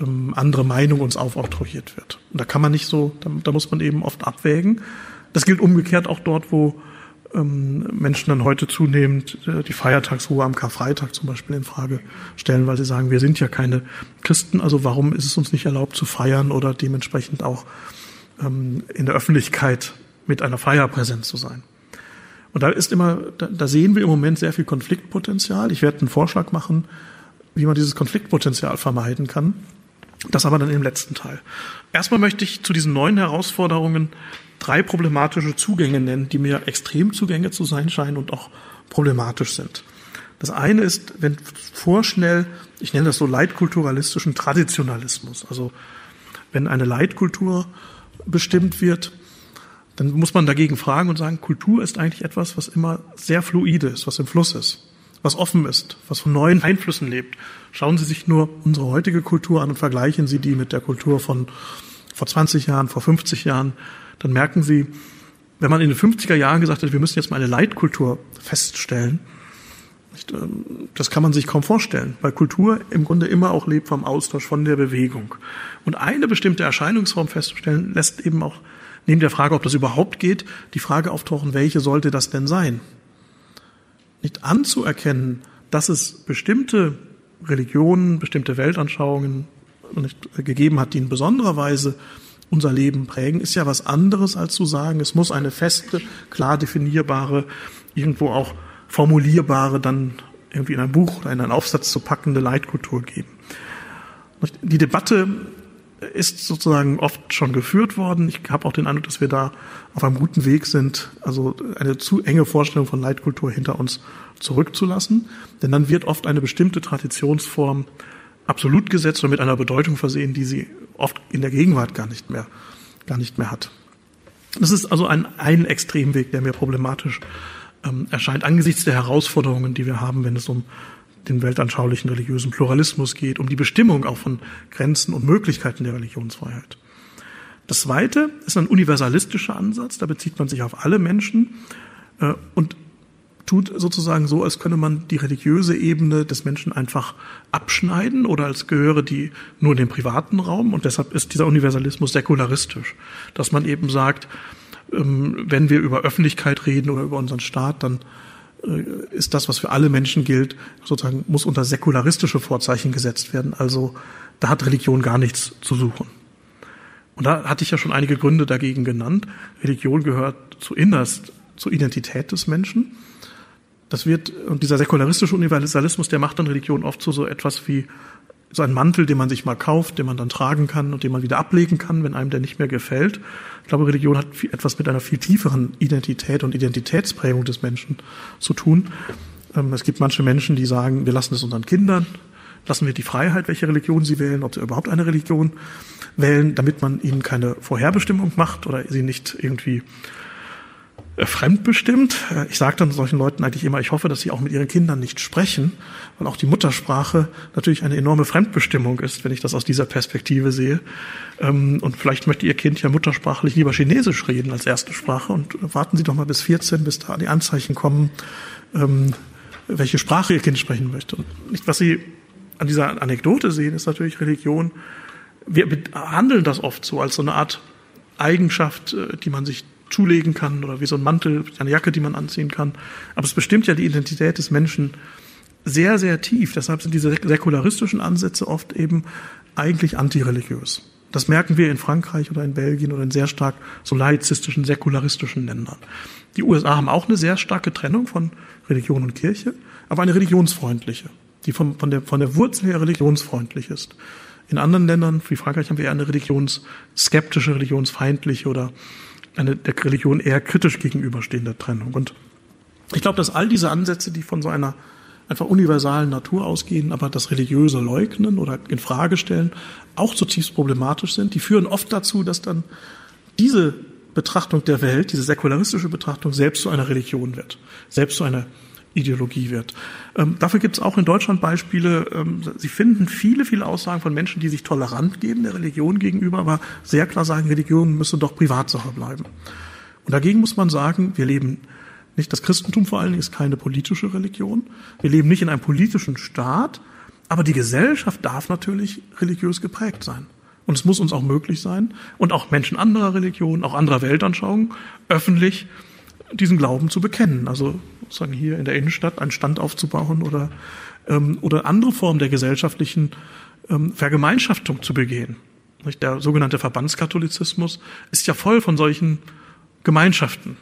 ähm, andere Meinung uns aufoktroyiert wird. Und da kann man nicht so, da, da muss man eben oft abwägen. Das gilt umgekehrt auch dort, wo ähm, Menschen dann heute zunehmend äh, die Feiertagsruhe am Karfreitag zum Beispiel in Frage stellen, weil sie sagen, wir sind ja keine Christen, also warum ist es uns nicht erlaubt zu feiern oder dementsprechend auch ähm, in der Öffentlichkeit mit einer Feier präsent zu sein. Und da ist immer, da, sehen wir im Moment sehr viel Konfliktpotenzial. Ich werde einen Vorschlag machen, wie man dieses Konfliktpotenzial vermeiden kann. Das aber dann im letzten Teil. Erstmal möchte ich zu diesen neuen Herausforderungen drei problematische Zugänge nennen, die mir Extremzugänge zu sein scheinen und auch problematisch sind. Das eine ist, wenn vorschnell, ich nenne das so leitkulturalistischen Traditionalismus, also wenn eine Leitkultur bestimmt wird, dann muss man dagegen fragen und sagen, Kultur ist eigentlich etwas, was immer sehr fluide ist, was im Fluss ist was offen ist, was von neuen Einflüssen lebt. Schauen Sie sich nur unsere heutige Kultur an und vergleichen Sie die mit der Kultur von vor 20 Jahren, vor 50 Jahren. Dann merken Sie, wenn man in den 50er Jahren gesagt hat, wir müssen jetzt mal eine Leitkultur feststellen, ähm, das kann man sich kaum vorstellen, weil Kultur im Grunde immer auch lebt vom Austausch, von der Bewegung. Und eine bestimmte Erscheinungsform festzustellen, lässt eben auch neben der Frage, ob das überhaupt geht, die Frage auftauchen, welche sollte das denn sein? nicht anzuerkennen, dass es bestimmte Religionen, bestimmte Weltanschauungen gegeben hat, die in besonderer Weise unser Leben prägen, ist ja was anderes als zu sagen, es muss eine feste, klar definierbare, irgendwo auch formulierbare, dann irgendwie in ein Buch oder in einen Aufsatz zu packende Leitkultur geben. Die Debatte ist sozusagen oft schon geführt worden. Ich habe auch den Eindruck, dass wir da auf einem guten Weg sind, also eine zu enge Vorstellung von Leitkultur hinter uns zurückzulassen. Denn dann wird oft eine bestimmte Traditionsform absolut gesetzt oder mit einer Bedeutung versehen, die sie oft in der Gegenwart gar nicht mehr, gar nicht mehr hat. Das ist also ein, ein Extremweg, der mir problematisch ähm, erscheint angesichts der Herausforderungen, die wir haben, wenn es um den weltanschaulichen religiösen Pluralismus geht, um die Bestimmung auch von Grenzen und Möglichkeiten der Religionsfreiheit. Das Zweite ist ein universalistischer Ansatz, da bezieht man sich auf alle Menschen äh, und tut sozusagen so, als könne man die religiöse Ebene des Menschen einfach abschneiden oder als gehöre die nur in den privaten Raum. Und deshalb ist dieser Universalismus säkularistisch, dass man eben sagt, ähm, wenn wir über Öffentlichkeit reden oder über unseren Staat, dann ist das, was für alle Menschen gilt, sozusagen muss unter säkularistische Vorzeichen gesetzt werden. Also da hat Religion gar nichts zu suchen. Und da hatte ich ja schon einige Gründe dagegen genannt. Religion gehört zu innerst zur Identität des Menschen. Das wird, und dieser säkularistische Universalismus, der macht dann Religion oft zu so etwas wie so ein Mantel, den man sich mal kauft, den man dann tragen kann und den man wieder ablegen kann, wenn einem der nicht mehr gefällt. Ich glaube, Religion hat etwas mit einer viel tieferen Identität und Identitätsprägung des Menschen zu tun. Ähm, es gibt manche Menschen, die sagen, wir lassen es unseren Kindern, lassen wir die Freiheit, welche Religion sie wählen, ob sie überhaupt eine Religion wählen, damit man ihnen keine Vorherbestimmung macht oder sie nicht irgendwie fremdbestimmt. Äh, ich sage dann solchen Leuten eigentlich immer, ich hoffe, dass sie auch mit ihren Kindern nicht sprechen, weil auch die Muttersprache natürlich eine enorme Fremdbestimmung ist, wenn ich das aus dieser Perspektive sehe. Ähm, und vielleicht möchte Ihr Kind ja muttersprachlich lieber Chinesisch reden als erste Sprache und warten Sie doch mal bis 14, bis da die Anzeichen kommen, ähm, welche Sprache Ihr Kind sprechen möchte. Und was Sie an dieser Anekdote sehen, ist natürlich Religion. Wir behandeln das oft so als so eine Art Eigenschaft, äh, die man sich zulegen kann oder wie so ein Mantel, eine Jacke, die man anziehen kann. Aber es bestimmt ja die Identität des Menschen sehr, sehr tief. Deshalb sind diese säkularistischen Ansätze oft eben eigentlich antireligiös. Das merken wir in Frankreich oder in Belgien oder in sehr stark so laizistischen, säkularistischen Ländern. Die USA haben auch eine sehr starke Trennung von Religion und Kirche, aber eine religionsfreundliche, die von, von, der, von der Wurzel her religionsfreundlich ist. In anderen Ländern, wie Frankreich, haben wir eher eine religionsskeptische, religionsfeindliche oder eine der Religion eher kritisch gegenüberstehende Trennung. Und ich glaube, dass all diese Ansätze, die von so einer einfach universalen Natur ausgehen, aber das Religiöse leugnen oder in Frage stellen, auch zutiefst problematisch sind. Die führen oft dazu, dass dann diese Betrachtung der Welt, diese säkularistische Betrachtung selbst zu einer Religion wird, selbst zu einer Ideologie wird. Ähm, dafür gibt es auch in Deutschland Beispiele. Ähm, Sie finden viele, viele Aussagen von Menschen, die sich tolerant geben der Religion gegenüber, aber sehr klar sagen, Religion müsse doch Privatsache bleiben. Und dagegen muss man sagen, wir leben nicht, das Christentum vor allen Dingen ist keine politische Religion. Wir leben nicht in einem politischen Staat, aber die Gesellschaft darf natürlich religiös geprägt sein. Und es muss uns auch möglich sein und auch Menschen anderer Religionen, auch anderer Weltanschauungen öffentlich diesen Glauben zu bekennen. Also sozusagen hier in der Innenstadt einen Stand aufzubauen oder, ähm, oder andere Formen der gesellschaftlichen ähm, Vergemeinschaftung zu begehen. Der sogenannte Verbandskatholizismus ist ja voll von solchen Gemeinschaften.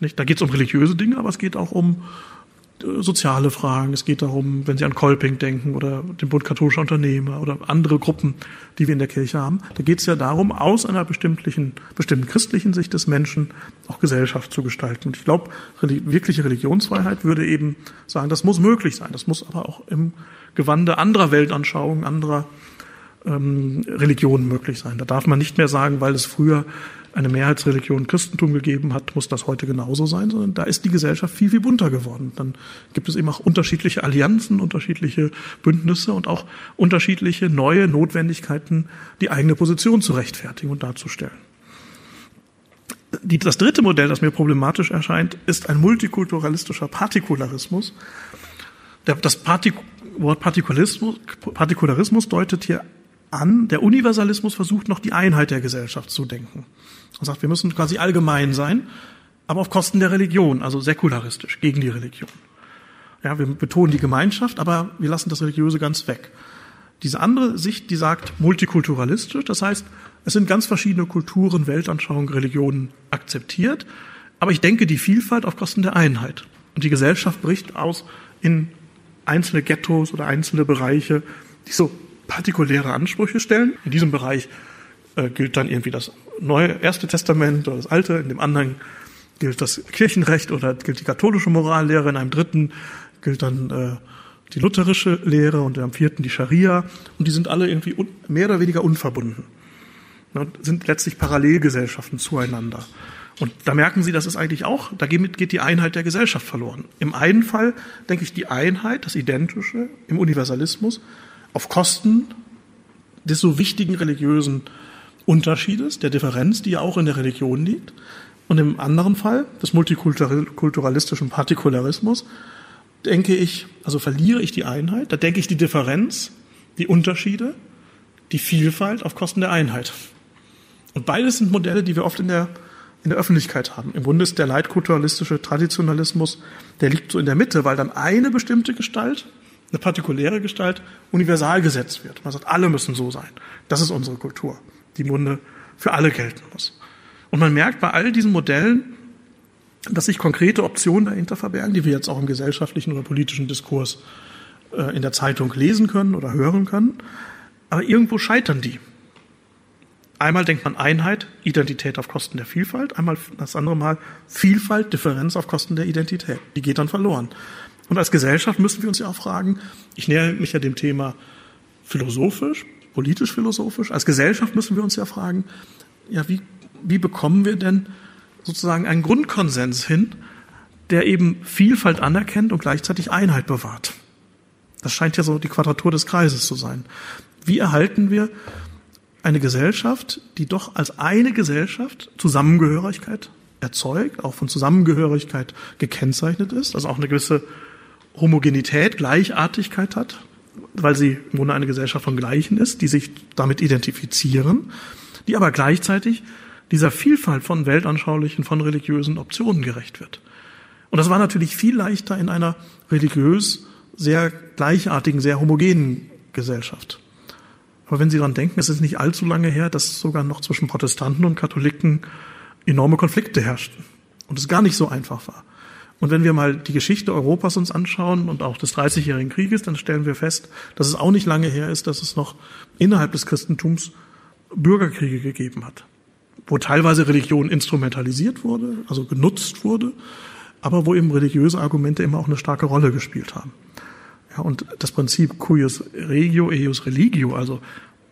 Da geht es um religiöse Dinge, aber es geht auch um soziale Fragen. Es geht darum, wenn Sie an Kolping denken oder den Bund katholischer Unternehmer oder andere Gruppen, die wir in der Kirche haben. Da geht es ja darum, aus einer bestimmten, bestimmten christlichen Sicht des Menschen auch Gesellschaft zu gestalten. Und ich glaube, wirkliche Religionsfreiheit würde eben sagen, das muss möglich sein. Das muss aber auch im Gewande anderer Weltanschauungen, anderer ähm, Religionen möglich sein. Da darf man nicht mehr sagen, weil es früher eine Mehrheitsreligion Christentum gegeben hat, muss das heute genauso sein, sondern da ist die Gesellschaft viel, viel bunter geworden. Dann gibt es eben auch unterschiedliche Allianzen, unterschiedliche Bündnisse und auch unterschiedliche neue Notwendigkeiten, die eigene Position zu rechtfertigen und darzustellen. Das dritte Modell, das mir problematisch erscheint, ist ein multikulturalistischer Partikularismus. Das Partik Wort Partikularismus, Partikularismus deutet hier an, der Universalismus versucht noch die Einheit der Gesellschaft zu denken. Er sagt, wir müssen quasi allgemein sein, aber auf Kosten der Religion, also säkularistisch, gegen die Religion. Ja, wir betonen die Gemeinschaft, aber wir lassen das Religiöse ganz weg. Diese andere Sicht, die sagt multikulturalistisch, das heißt, es sind ganz verschiedene Kulturen, Weltanschauungen, Religionen akzeptiert, aber ich denke die Vielfalt auf Kosten der Einheit. Und die Gesellschaft bricht aus in einzelne Ghettos oder einzelne Bereiche, die so partikuläre Ansprüche stellen. In diesem Bereich äh, gilt dann irgendwie das neue erste Testament oder das alte, in dem anderen gilt das Kirchenrecht oder gilt die katholische Morallehre, in einem dritten gilt dann äh, die lutherische Lehre und am vierten die Scharia und die sind alle irgendwie mehr oder weniger unverbunden. Ne, sind letztlich Parallelgesellschaften zueinander. Und da merken Sie, das ist eigentlich auch, da geht die Einheit der Gesellschaft verloren. Im einen Fall denke ich die Einheit, das Identische im Universalismus auf Kosten des so wichtigen religiösen Unterschiedes, der Differenz, die ja auch in der Religion liegt. Und im anderen Fall des multikulturalistischen Partikularismus denke ich, also verliere ich die Einheit, da denke ich die Differenz, die Unterschiede, die Vielfalt auf Kosten der Einheit. Und beides sind Modelle, die wir oft in der, in der Öffentlichkeit haben. Im Grunde ist der leitkulturalistische Traditionalismus, der liegt so in der Mitte, weil dann eine bestimmte Gestalt, eine partikuläre Gestalt, universal gesetzt wird. Man sagt, alle müssen so sein. Das ist unsere Kultur, die im Grunde für alle gelten muss. Und man merkt bei all diesen Modellen, dass sich konkrete Optionen dahinter verbergen, die wir jetzt auch im gesellschaftlichen oder politischen Diskurs äh, in der Zeitung lesen können oder hören können. Aber irgendwo scheitern die. Einmal denkt man Einheit, Identität auf Kosten der Vielfalt, einmal das andere Mal Vielfalt, Differenz auf Kosten der Identität. Die geht dann verloren. Und als Gesellschaft müssen wir uns ja auch fragen, ich nähere mich ja dem Thema philosophisch, politisch-philosophisch, als Gesellschaft müssen wir uns ja fragen, ja, wie, wie bekommen wir denn sozusagen einen Grundkonsens hin, der eben Vielfalt anerkennt und gleichzeitig Einheit bewahrt. Das scheint ja so die Quadratur des Kreises zu sein. Wie erhalten wir eine Gesellschaft, die doch als eine Gesellschaft Zusammengehörigkeit erzeugt, auch von Zusammengehörigkeit gekennzeichnet ist, also auch eine gewisse Homogenität, Gleichartigkeit hat, weil sie im Grunde eine Gesellschaft von Gleichen ist, die sich damit identifizieren, die aber gleichzeitig dieser Vielfalt von weltanschaulichen, von religiösen Optionen gerecht wird. Und das war natürlich viel leichter in einer religiös sehr gleichartigen, sehr homogenen Gesellschaft. Aber wenn Sie daran denken, es ist nicht allzu lange her, dass sogar noch zwischen Protestanten und Katholiken enorme Konflikte herrschten und es gar nicht so einfach war. Und wenn wir mal die Geschichte Europas uns anschauen und auch des Dreißigjährigen Krieges, dann stellen wir fest, dass es auch nicht lange her ist, dass es noch innerhalb des Christentums Bürgerkriege gegeben hat wo teilweise Religion instrumentalisiert wurde, also genutzt wurde, aber wo eben religiöse Argumente immer auch eine starke Rolle gespielt haben. Ja, und das Prinzip cuius regio, eius religio, also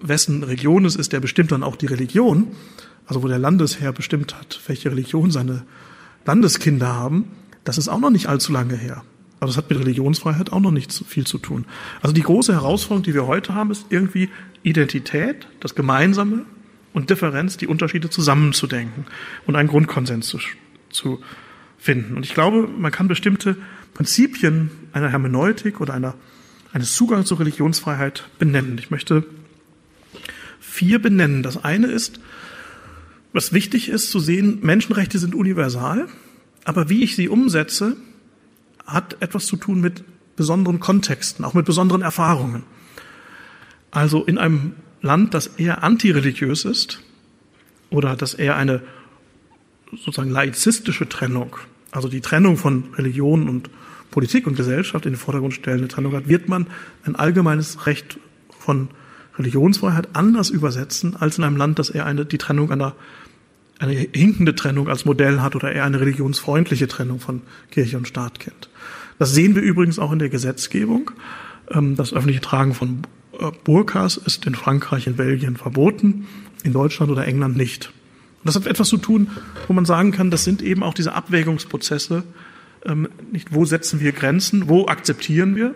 wessen Religion es ist, der bestimmt dann auch die Religion, also wo der Landesherr bestimmt hat, welche Religion seine Landeskinder haben, das ist auch noch nicht allzu lange her. Aber das hat mit Religionsfreiheit auch noch nicht viel zu tun. Also die große Herausforderung, die wir heute haben, ist irgendwie Identität, das Gemeinsame, und Differenz, die Unterschiede zusammenzudenken und einen Grundkonsens zu, zu finden. Und ich glaube, man kann bestimmte Prinzipien einer Hermeneutik oder einer, eines Zugangs zur Religionsfreiheit benennen. Ich möchte vier benennen. Das eine ist, was wichtig ist zu sehen, Menschenrechte sind universal, aber wie ich sie umsetze, hat etwas zu tun mit besonderen Kontexten, auch mit besonderen Erfahrungen. Also in einem Land, das eher antireligiös ist oder das eher eine sozusagen laizistische Trennung, also die Trennung von Religion und Politik und Gesellschaft in den Vordergrund stellende Trennung hat, wird man ein allgemeines Recht von Religionsfreiheit anders übersetzen als in einem Land, das eher eine, die Trennung einer eine hinkende Trennung als Modell hat oder eher eine religionsfreundliche Trennung von Kirche und Staat kennt. Das sehen wir übrigens auch in der Gesetzgebung. Ähm, das öffentliche Tragen von äh, Burkas ist in Frankreich, in Belgien verboten, in Deutschland oder England nicht. Und das hat etwas zu tun, wo man sagen kann, das sind eben auch diese Abwägungsprozesse, ähm, nicht wo setzen wir Grenzen, wo akzeptieren wir,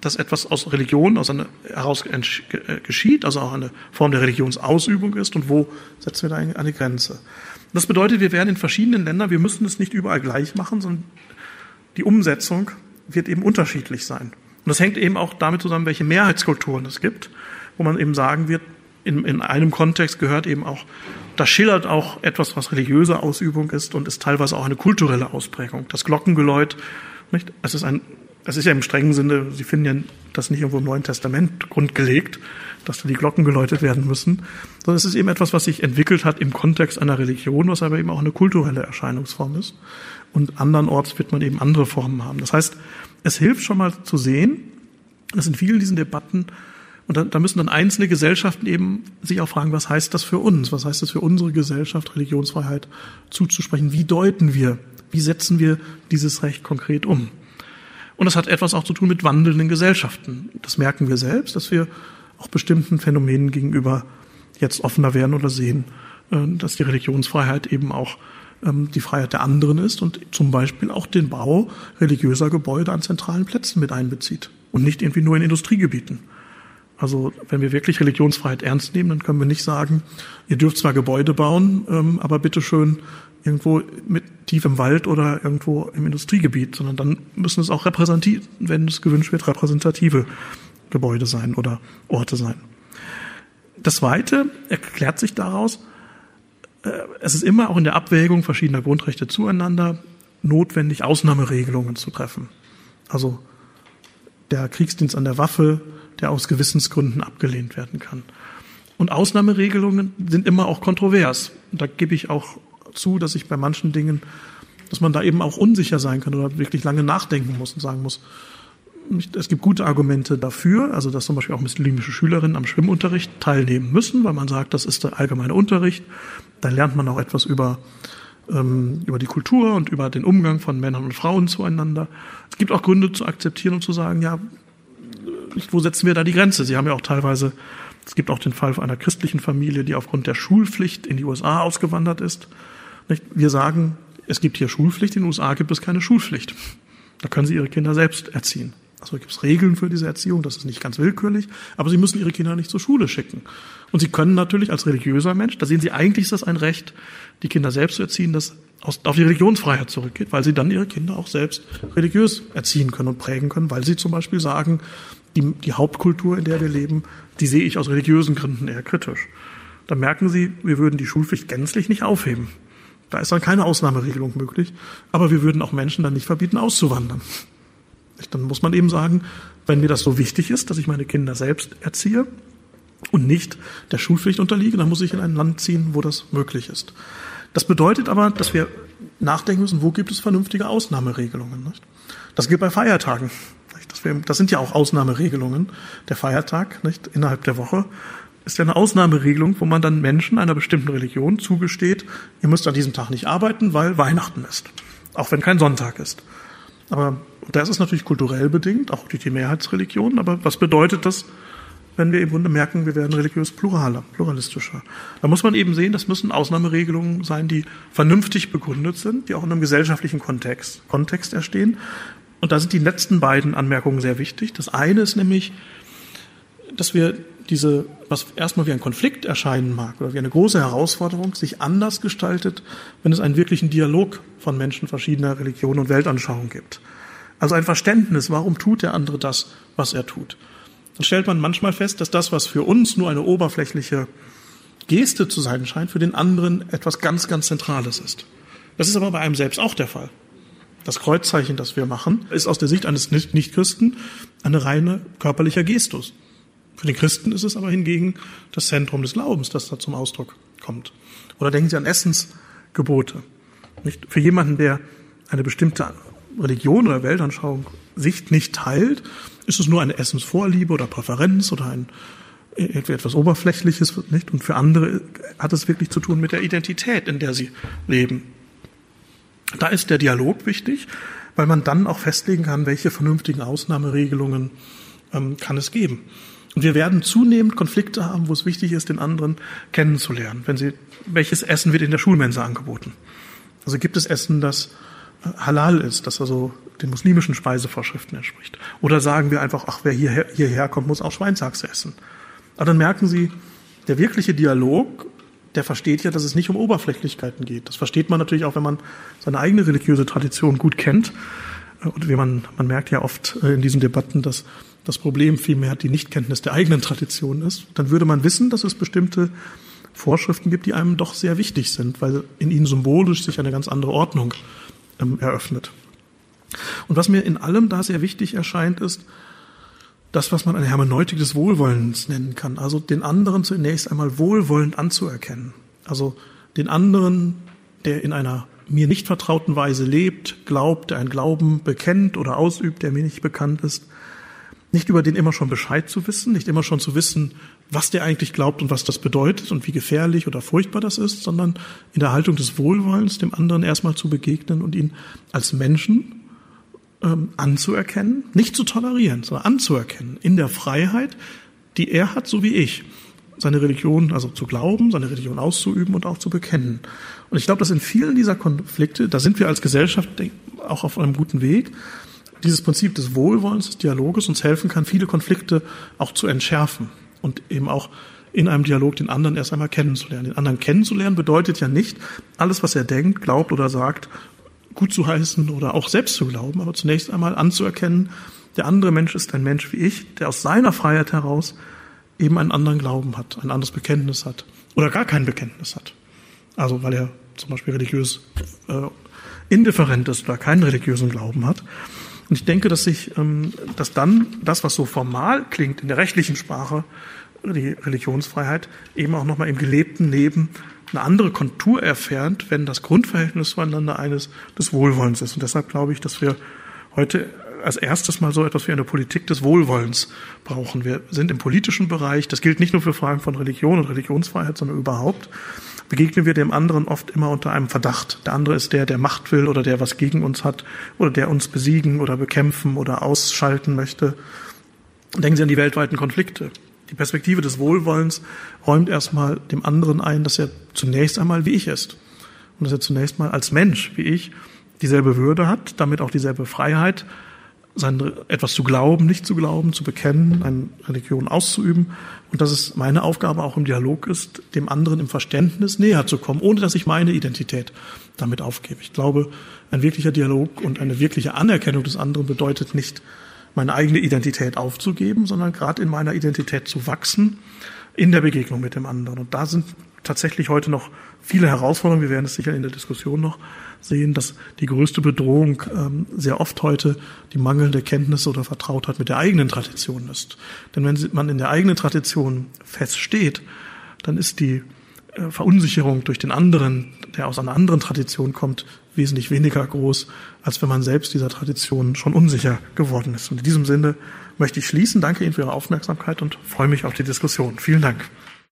dass etwas aus Religion aus einer, heraus äh, geschieht, also auch eine Form der Religionsausübung ist und wo setzen wir da eine, Grenze. Das bedeutet, wir werden in verschiedenen Ländern, wir müssen es nicht überall gleich machen, sondern die Umsetzung wird eben unterschiedlich sein. Und das hängt eben auch damit zusammen, welche Mehrheitskulturen es gibt, wo man eben sagen wird, in, in einem Kontext gehört eben auch, das schildert auch etwas, was religiöse Ausübung ist und ist teilweise auch eine kulturelle Ausprägung. Das Glockengeläut, nicht? Es ist ein, es ist ja im strengen Sinne, Sie finden ja das nicht irgendwo im Neuen Testament grundgelegt, dass da die Glocken geläutet werden müssen, sondern es ist eben etwas, was sich entwickelt hat im Kontext einer Religion, was aber eben auch eine kulturelle Erscheinungsform ist. Und andernorts wird man eben andere Formen haben. Das heißt, es hilft schon mal zu sehen, dass in vielen diesen Debatten Und da, da müssen dann einzelne Gesellschaften eben sich auch fragen, was heißt das für uns? Was heißt das für unsere Gesellschaft, Religionsfreiheit zuzusprechen? Wie deuten wir? Wie setzen wir dieses Recht konkret um? Und das hat etwas auch zu tun mit wandelnden Gesellschaften. Das merken wir selbst, dass wir auch bestimmten Phänomenen gegenüber jetzt offener werden oder sehen, äh, dass die Religionsfreiheit eben auch ähm, die Freiheit der anderen ist und zum Beispiel auch den Bau religiöser Gebäude an zentralen Plätzen mit einbezieht und nicht irgendwie nur in Industriegebieten. Also wenn wir wirklich Religionsfreiheit ernst nehmen, dann können wir nicht sagen, ihr dürft zwar Gebäude bauen, ähm, aber bitteschön irgendwo mit tief im Wald oder irgendwo im Industriegebiet, sondern dann müssen es auch repräsentativ, wenn es gewünscht wird, repräsentative Gebäude sein oder Orte sein. Das Zweite erklärt sich daraus, äh, es ist immer auch in der Abwägung verschiedener Grundrechte zueinander notwendig, Ausnahmeregelungen zu treffen. Also der Kriegsdienst an der Waffe, der aus Gewissensgründen abgelehnt werden kann. Und Ausnahmeregelungen sind immer auch kontrovers. Da gebe ich auch zu, dass ich bei manchen Dingen, dass man da eben auch unsicher sein kann oder wirklich lange nachdenken muss und sagen muss, es gibt gute Argumente dafür, also dass zum Beispiel auch muslimische Schülerinnen am Schwimmunterricht teilnehmen müssen, weil man sagt, das ist der allgemeine Unterricht. Da lernt man auch etwas über, ähm, über die Kultur und über den Umgang von Männern und Frauen zueinander. Es gibt auch Gründe zu akzeptieren und zu sagen, ja, wo setzen wir da die Grenze? Sie haben ja auch teilweise, es gibt auch den Fall einer christlichen Familie, die aufgrund der Schulpflicht in die USA ausgewandert ist. Wir sagen, es gibt hier Schulpflicht, in den USA gibt es keine Schulpflicht. Da können sie ihre Kinder selbst erziehen. Also gibt es Regeln für diese Erziehung, das ist nicht ganz willkürlich, aber sie müssen ihre Kinder nicht zur Schule schicken. Und sie können natürlich als religiöser Mensch, da sehen Sie, eigentlich ist das ein Recht, die Kinder selbst zu erziehen, das auf die Religionsfreiheit zurückgeht, weil sie dann ihre Kinder auch selbst religiös erziehen können und prägen können, weil sie zum Beispiel sagen, die, die Hauptkultur, in der wir leben, die sehe ich aus religiösen Gründen eher kritisch. Da merken Sie, wir würden die Schulpflicht gänzlich nicht aufheben. Da ist dann keine Ausnahmeregelung möglich, aber wir würden auch Menschen dann nicht verbieten, auszuwandern. Dann muss man eben sagen, wenn mir das so wichtig ist, dass ich meine Kinder selbst erziehe und nicht der Schulpflicht unterliege, dann muss ich in ein Land ziehen, wo das möglich ist. Das bedeutet aber, dass wir nachdenken müssen, wo gibt es vernünftige Ausnahmeregelungen. Nicht? Das gilt bei Feiertagen. Das, sind ja auch Ausnahmeregelungen. Der Feiertag nicht, innerhalb der Woche ist ja eine Ausnahmeregelung, wo man dann Menschen einer bestimmten Religion zugesteht, ihr müsst an diesem Tag nicht arbeiten, weil Weihnachten ist. Auch wenn kein Sonntag ist. Aber das ist natürlich kulturell bedingt, auch durch die Mehrheitsreligion. Aber was bedeutet das, wenn wir im Grunde merken, wir werden religiös pluraler, pluralistischer? Da muss man eben sehen, das müssen Ausnahmeregelungen sein, die vernünftig begründet sind, die auch in einem gesellschaftlichen Kontext, Kontext erstehen. Und da sind die letzten beiden Anmerkungen sehr wichtig. Das eine ist nämlich, dass wir diese, was erstmal wie ein Konflikt erscheinen mag oder wie eine große Herausforderung, sich anders gestaltet, wenn es einen wirklichen Dialog von Menschen verschiedener Religionen und Weltanschauungen gibt. Also ein Verständnis, warum tut der andere das, was er tut. Dann stellt man manchmal fest, dass das, was für uns nur eine oberflächliche Geste zu sein scheint, für den anderen etwas ganz, ganz Zentrales ist. Das ist aber bei einem selbst auch der Fall. Das Kreuzzeichen, das wir machen, ist aus der Sicht eines Nichtchristen eine reine körperlicher Gestus. Für den Christen ist es aber hingegen das Zentrum des Glaubens, das da zum Ausdruck kommt. Oder denken Sie an Essensgebote. Nicht? Für jemanden, der eine bestimmte Religion oder Weltanschauung Sicht nicht teilt, ist es nur eine Essensvorliebe oder Präferenz oder ein etwas Oberflächliches, nicht? Und für andere hat es wirklich zu tun mit der Identität, in der sie leben. Da ist der Dialog wichtig, weil man dann auch festlegen kann, welche vernünftigen Ausnahmeregelungen ähm, kann es geben. Und wir werden zunehmend Konflikte haben, wo es wichtig ist, den anderen kennenzulernen. Wenn Sie, welches Essen wird in der Schulmensa angeboten? Also gibt es Essen, das halal ist, das also den muslimischen Speisevorschriften entspricht. Oder sagen wir einfach, ach, wer hierher, hierher kommt, muss auch Schweinshaxe essen. Aber dann merken Sie, der wirkliche Dialog, der versteht ja, dass es nicht um Oberflächlichkeiten geht. Das versteht man natürlich auch, wenn man seine eigene religiöse Tradition gut kennt. Und wie man, man merkt ja oft äh, in diesen Debatten, dass das Problem vielmehr die Nichtkenntnis der eigenen Tradition ist. Dann würde man wissen, dass es bestimmte Vorschriften gibt, die einem doch sehr wichtig sind, weil in ihnen symbolisch sich eine ganz andere Ordnung ähm, eröffnet. Und was mir in allem da sehr wichtig erscheint, ist das, was man eine Hermeneutik des Wohlwollens nennen kann. Also den anderen zunächst einmal wohlwollend anzuerkennen. Also den anderen, der in einer mir nicht vertrauten Weise lebt, glaubt, der einen Glauben bekennt oder ausübt, der mir nicht bekannt ist, nicht über den immer schon Bescheid zu wissen, nicht immer schon zu wissen, was der eigentlich glaubt und was das bedeutet und wie gefährlich oder furchtbar das ist, sondern in der Haltung des Wohlwollens dem anderen erstmal zu begegnen und ihn als Menschen ähm, anzuerkennen, nicht zu tolerieren, sondern anzuerkennen in der Freiheit, die er hat, so wie ich, seine Religion, also zu glauben, seine Religion auszuüben und auch zu bekennen. Und ich glaube, dass in vielen dieser Konflikte, da sind wir als Gesellschaft auch auf einem guten Weg, dieses Prinzip des Wohlwollens, des Dialoges uns helfen kann, viele Konflikte auch zu entschärfen und eben auch in einem Dialog den anderen erst einmal kennenzulernen. Den anderen kennenzulernen bedeutet ja nicht, alles, was er denkt, glaubt oder sagt, gut zu heißen oder auch selbst zu glauben, aber zunächst einmal anzuerkennen, der andere Mensch ist ein Mensch wie ich, der aus seiner Freiheit heraus eben einen anderen Glauben hat, ein anderes Bekenntnis hat oder gar kein Bekenntnis hat. Also weil er zum Beispiel religiös äh, indifferent ist oder keinen religiösen Glauben hat. Und ich denke, dass sich, ähm, dass dann das, was so formal klingt in der rechtlichen Sprache, die Religionsfreiheit, eben auch nochmal im gelebten Leben eine andere Kontur erfährt, wenn das Grundverhältnis zueinander eines des Wohlwollens ist. Und deshalb glaube ich, dass wir heute als erstes mal so etwas wie eine Politik des Wohlwollens brauchen. Wir sind im politischen Bereich, das gilt nicht nur für Fragen von Religion und Religionsfreiheit, sondern überhaupt, begegnen wir dem anderen oft immer unter einem Verdacht. Der andere ist der, der Macht will oder der was gegen uns hat oder der uns besiegen oder bekämpfen oder ausschalten möchte. Denken Sie an die weltweiten Konflikte. Die Perspektive des Wohlwollens räumt erstmal dem anderen ein, dass er zunächst einmal wie ich ist. Und dass er zunächst mal als Mensch wie ich dieselbe Würde hat, damit auch dieselbe Freiheit, sein, etwas zu glauben, nicht zu glauben, zu bekennen, eine Religion auszuüben. Und dass es meine Aufgabe auch im Dialog ist, dem anderen im Verständnis näher zu kommen, ohne dass ich meine Identität damit aufgebe. Ich glaube, ein wirklicher Dialog und eine wirkliche Anerkennung des anderen bedeutet nicht, meine eigene Identität aufzugeben, sondern gerade in meiner Identität zu wachsen in der Begegnung mit dem anderen. Und da sind tatsächlich heute noch viele Herausforderungen. Wir werden es sicher in der Diskussion noch sehen, dass die größte Bedrohung ähm, sehr oft heute die mangelnde Kenntnis oder Vertrautheit mit der eigenen Tradition ist. Denn wenn man in der eigenen Tradition feststeht, dann ist die äh, Verunsicherung durch den anderen, der aus einer anderen Tradition kommt, wesentlich weniger groß, als wenn man selbst dieser Tradition schon unsicher geworden ist. Und in diesem Sinne möchte ich schließen. Danke Ihnen für Ihre Aufmerksamkeit und freue mich auf die Diskussion. Vielen Dank.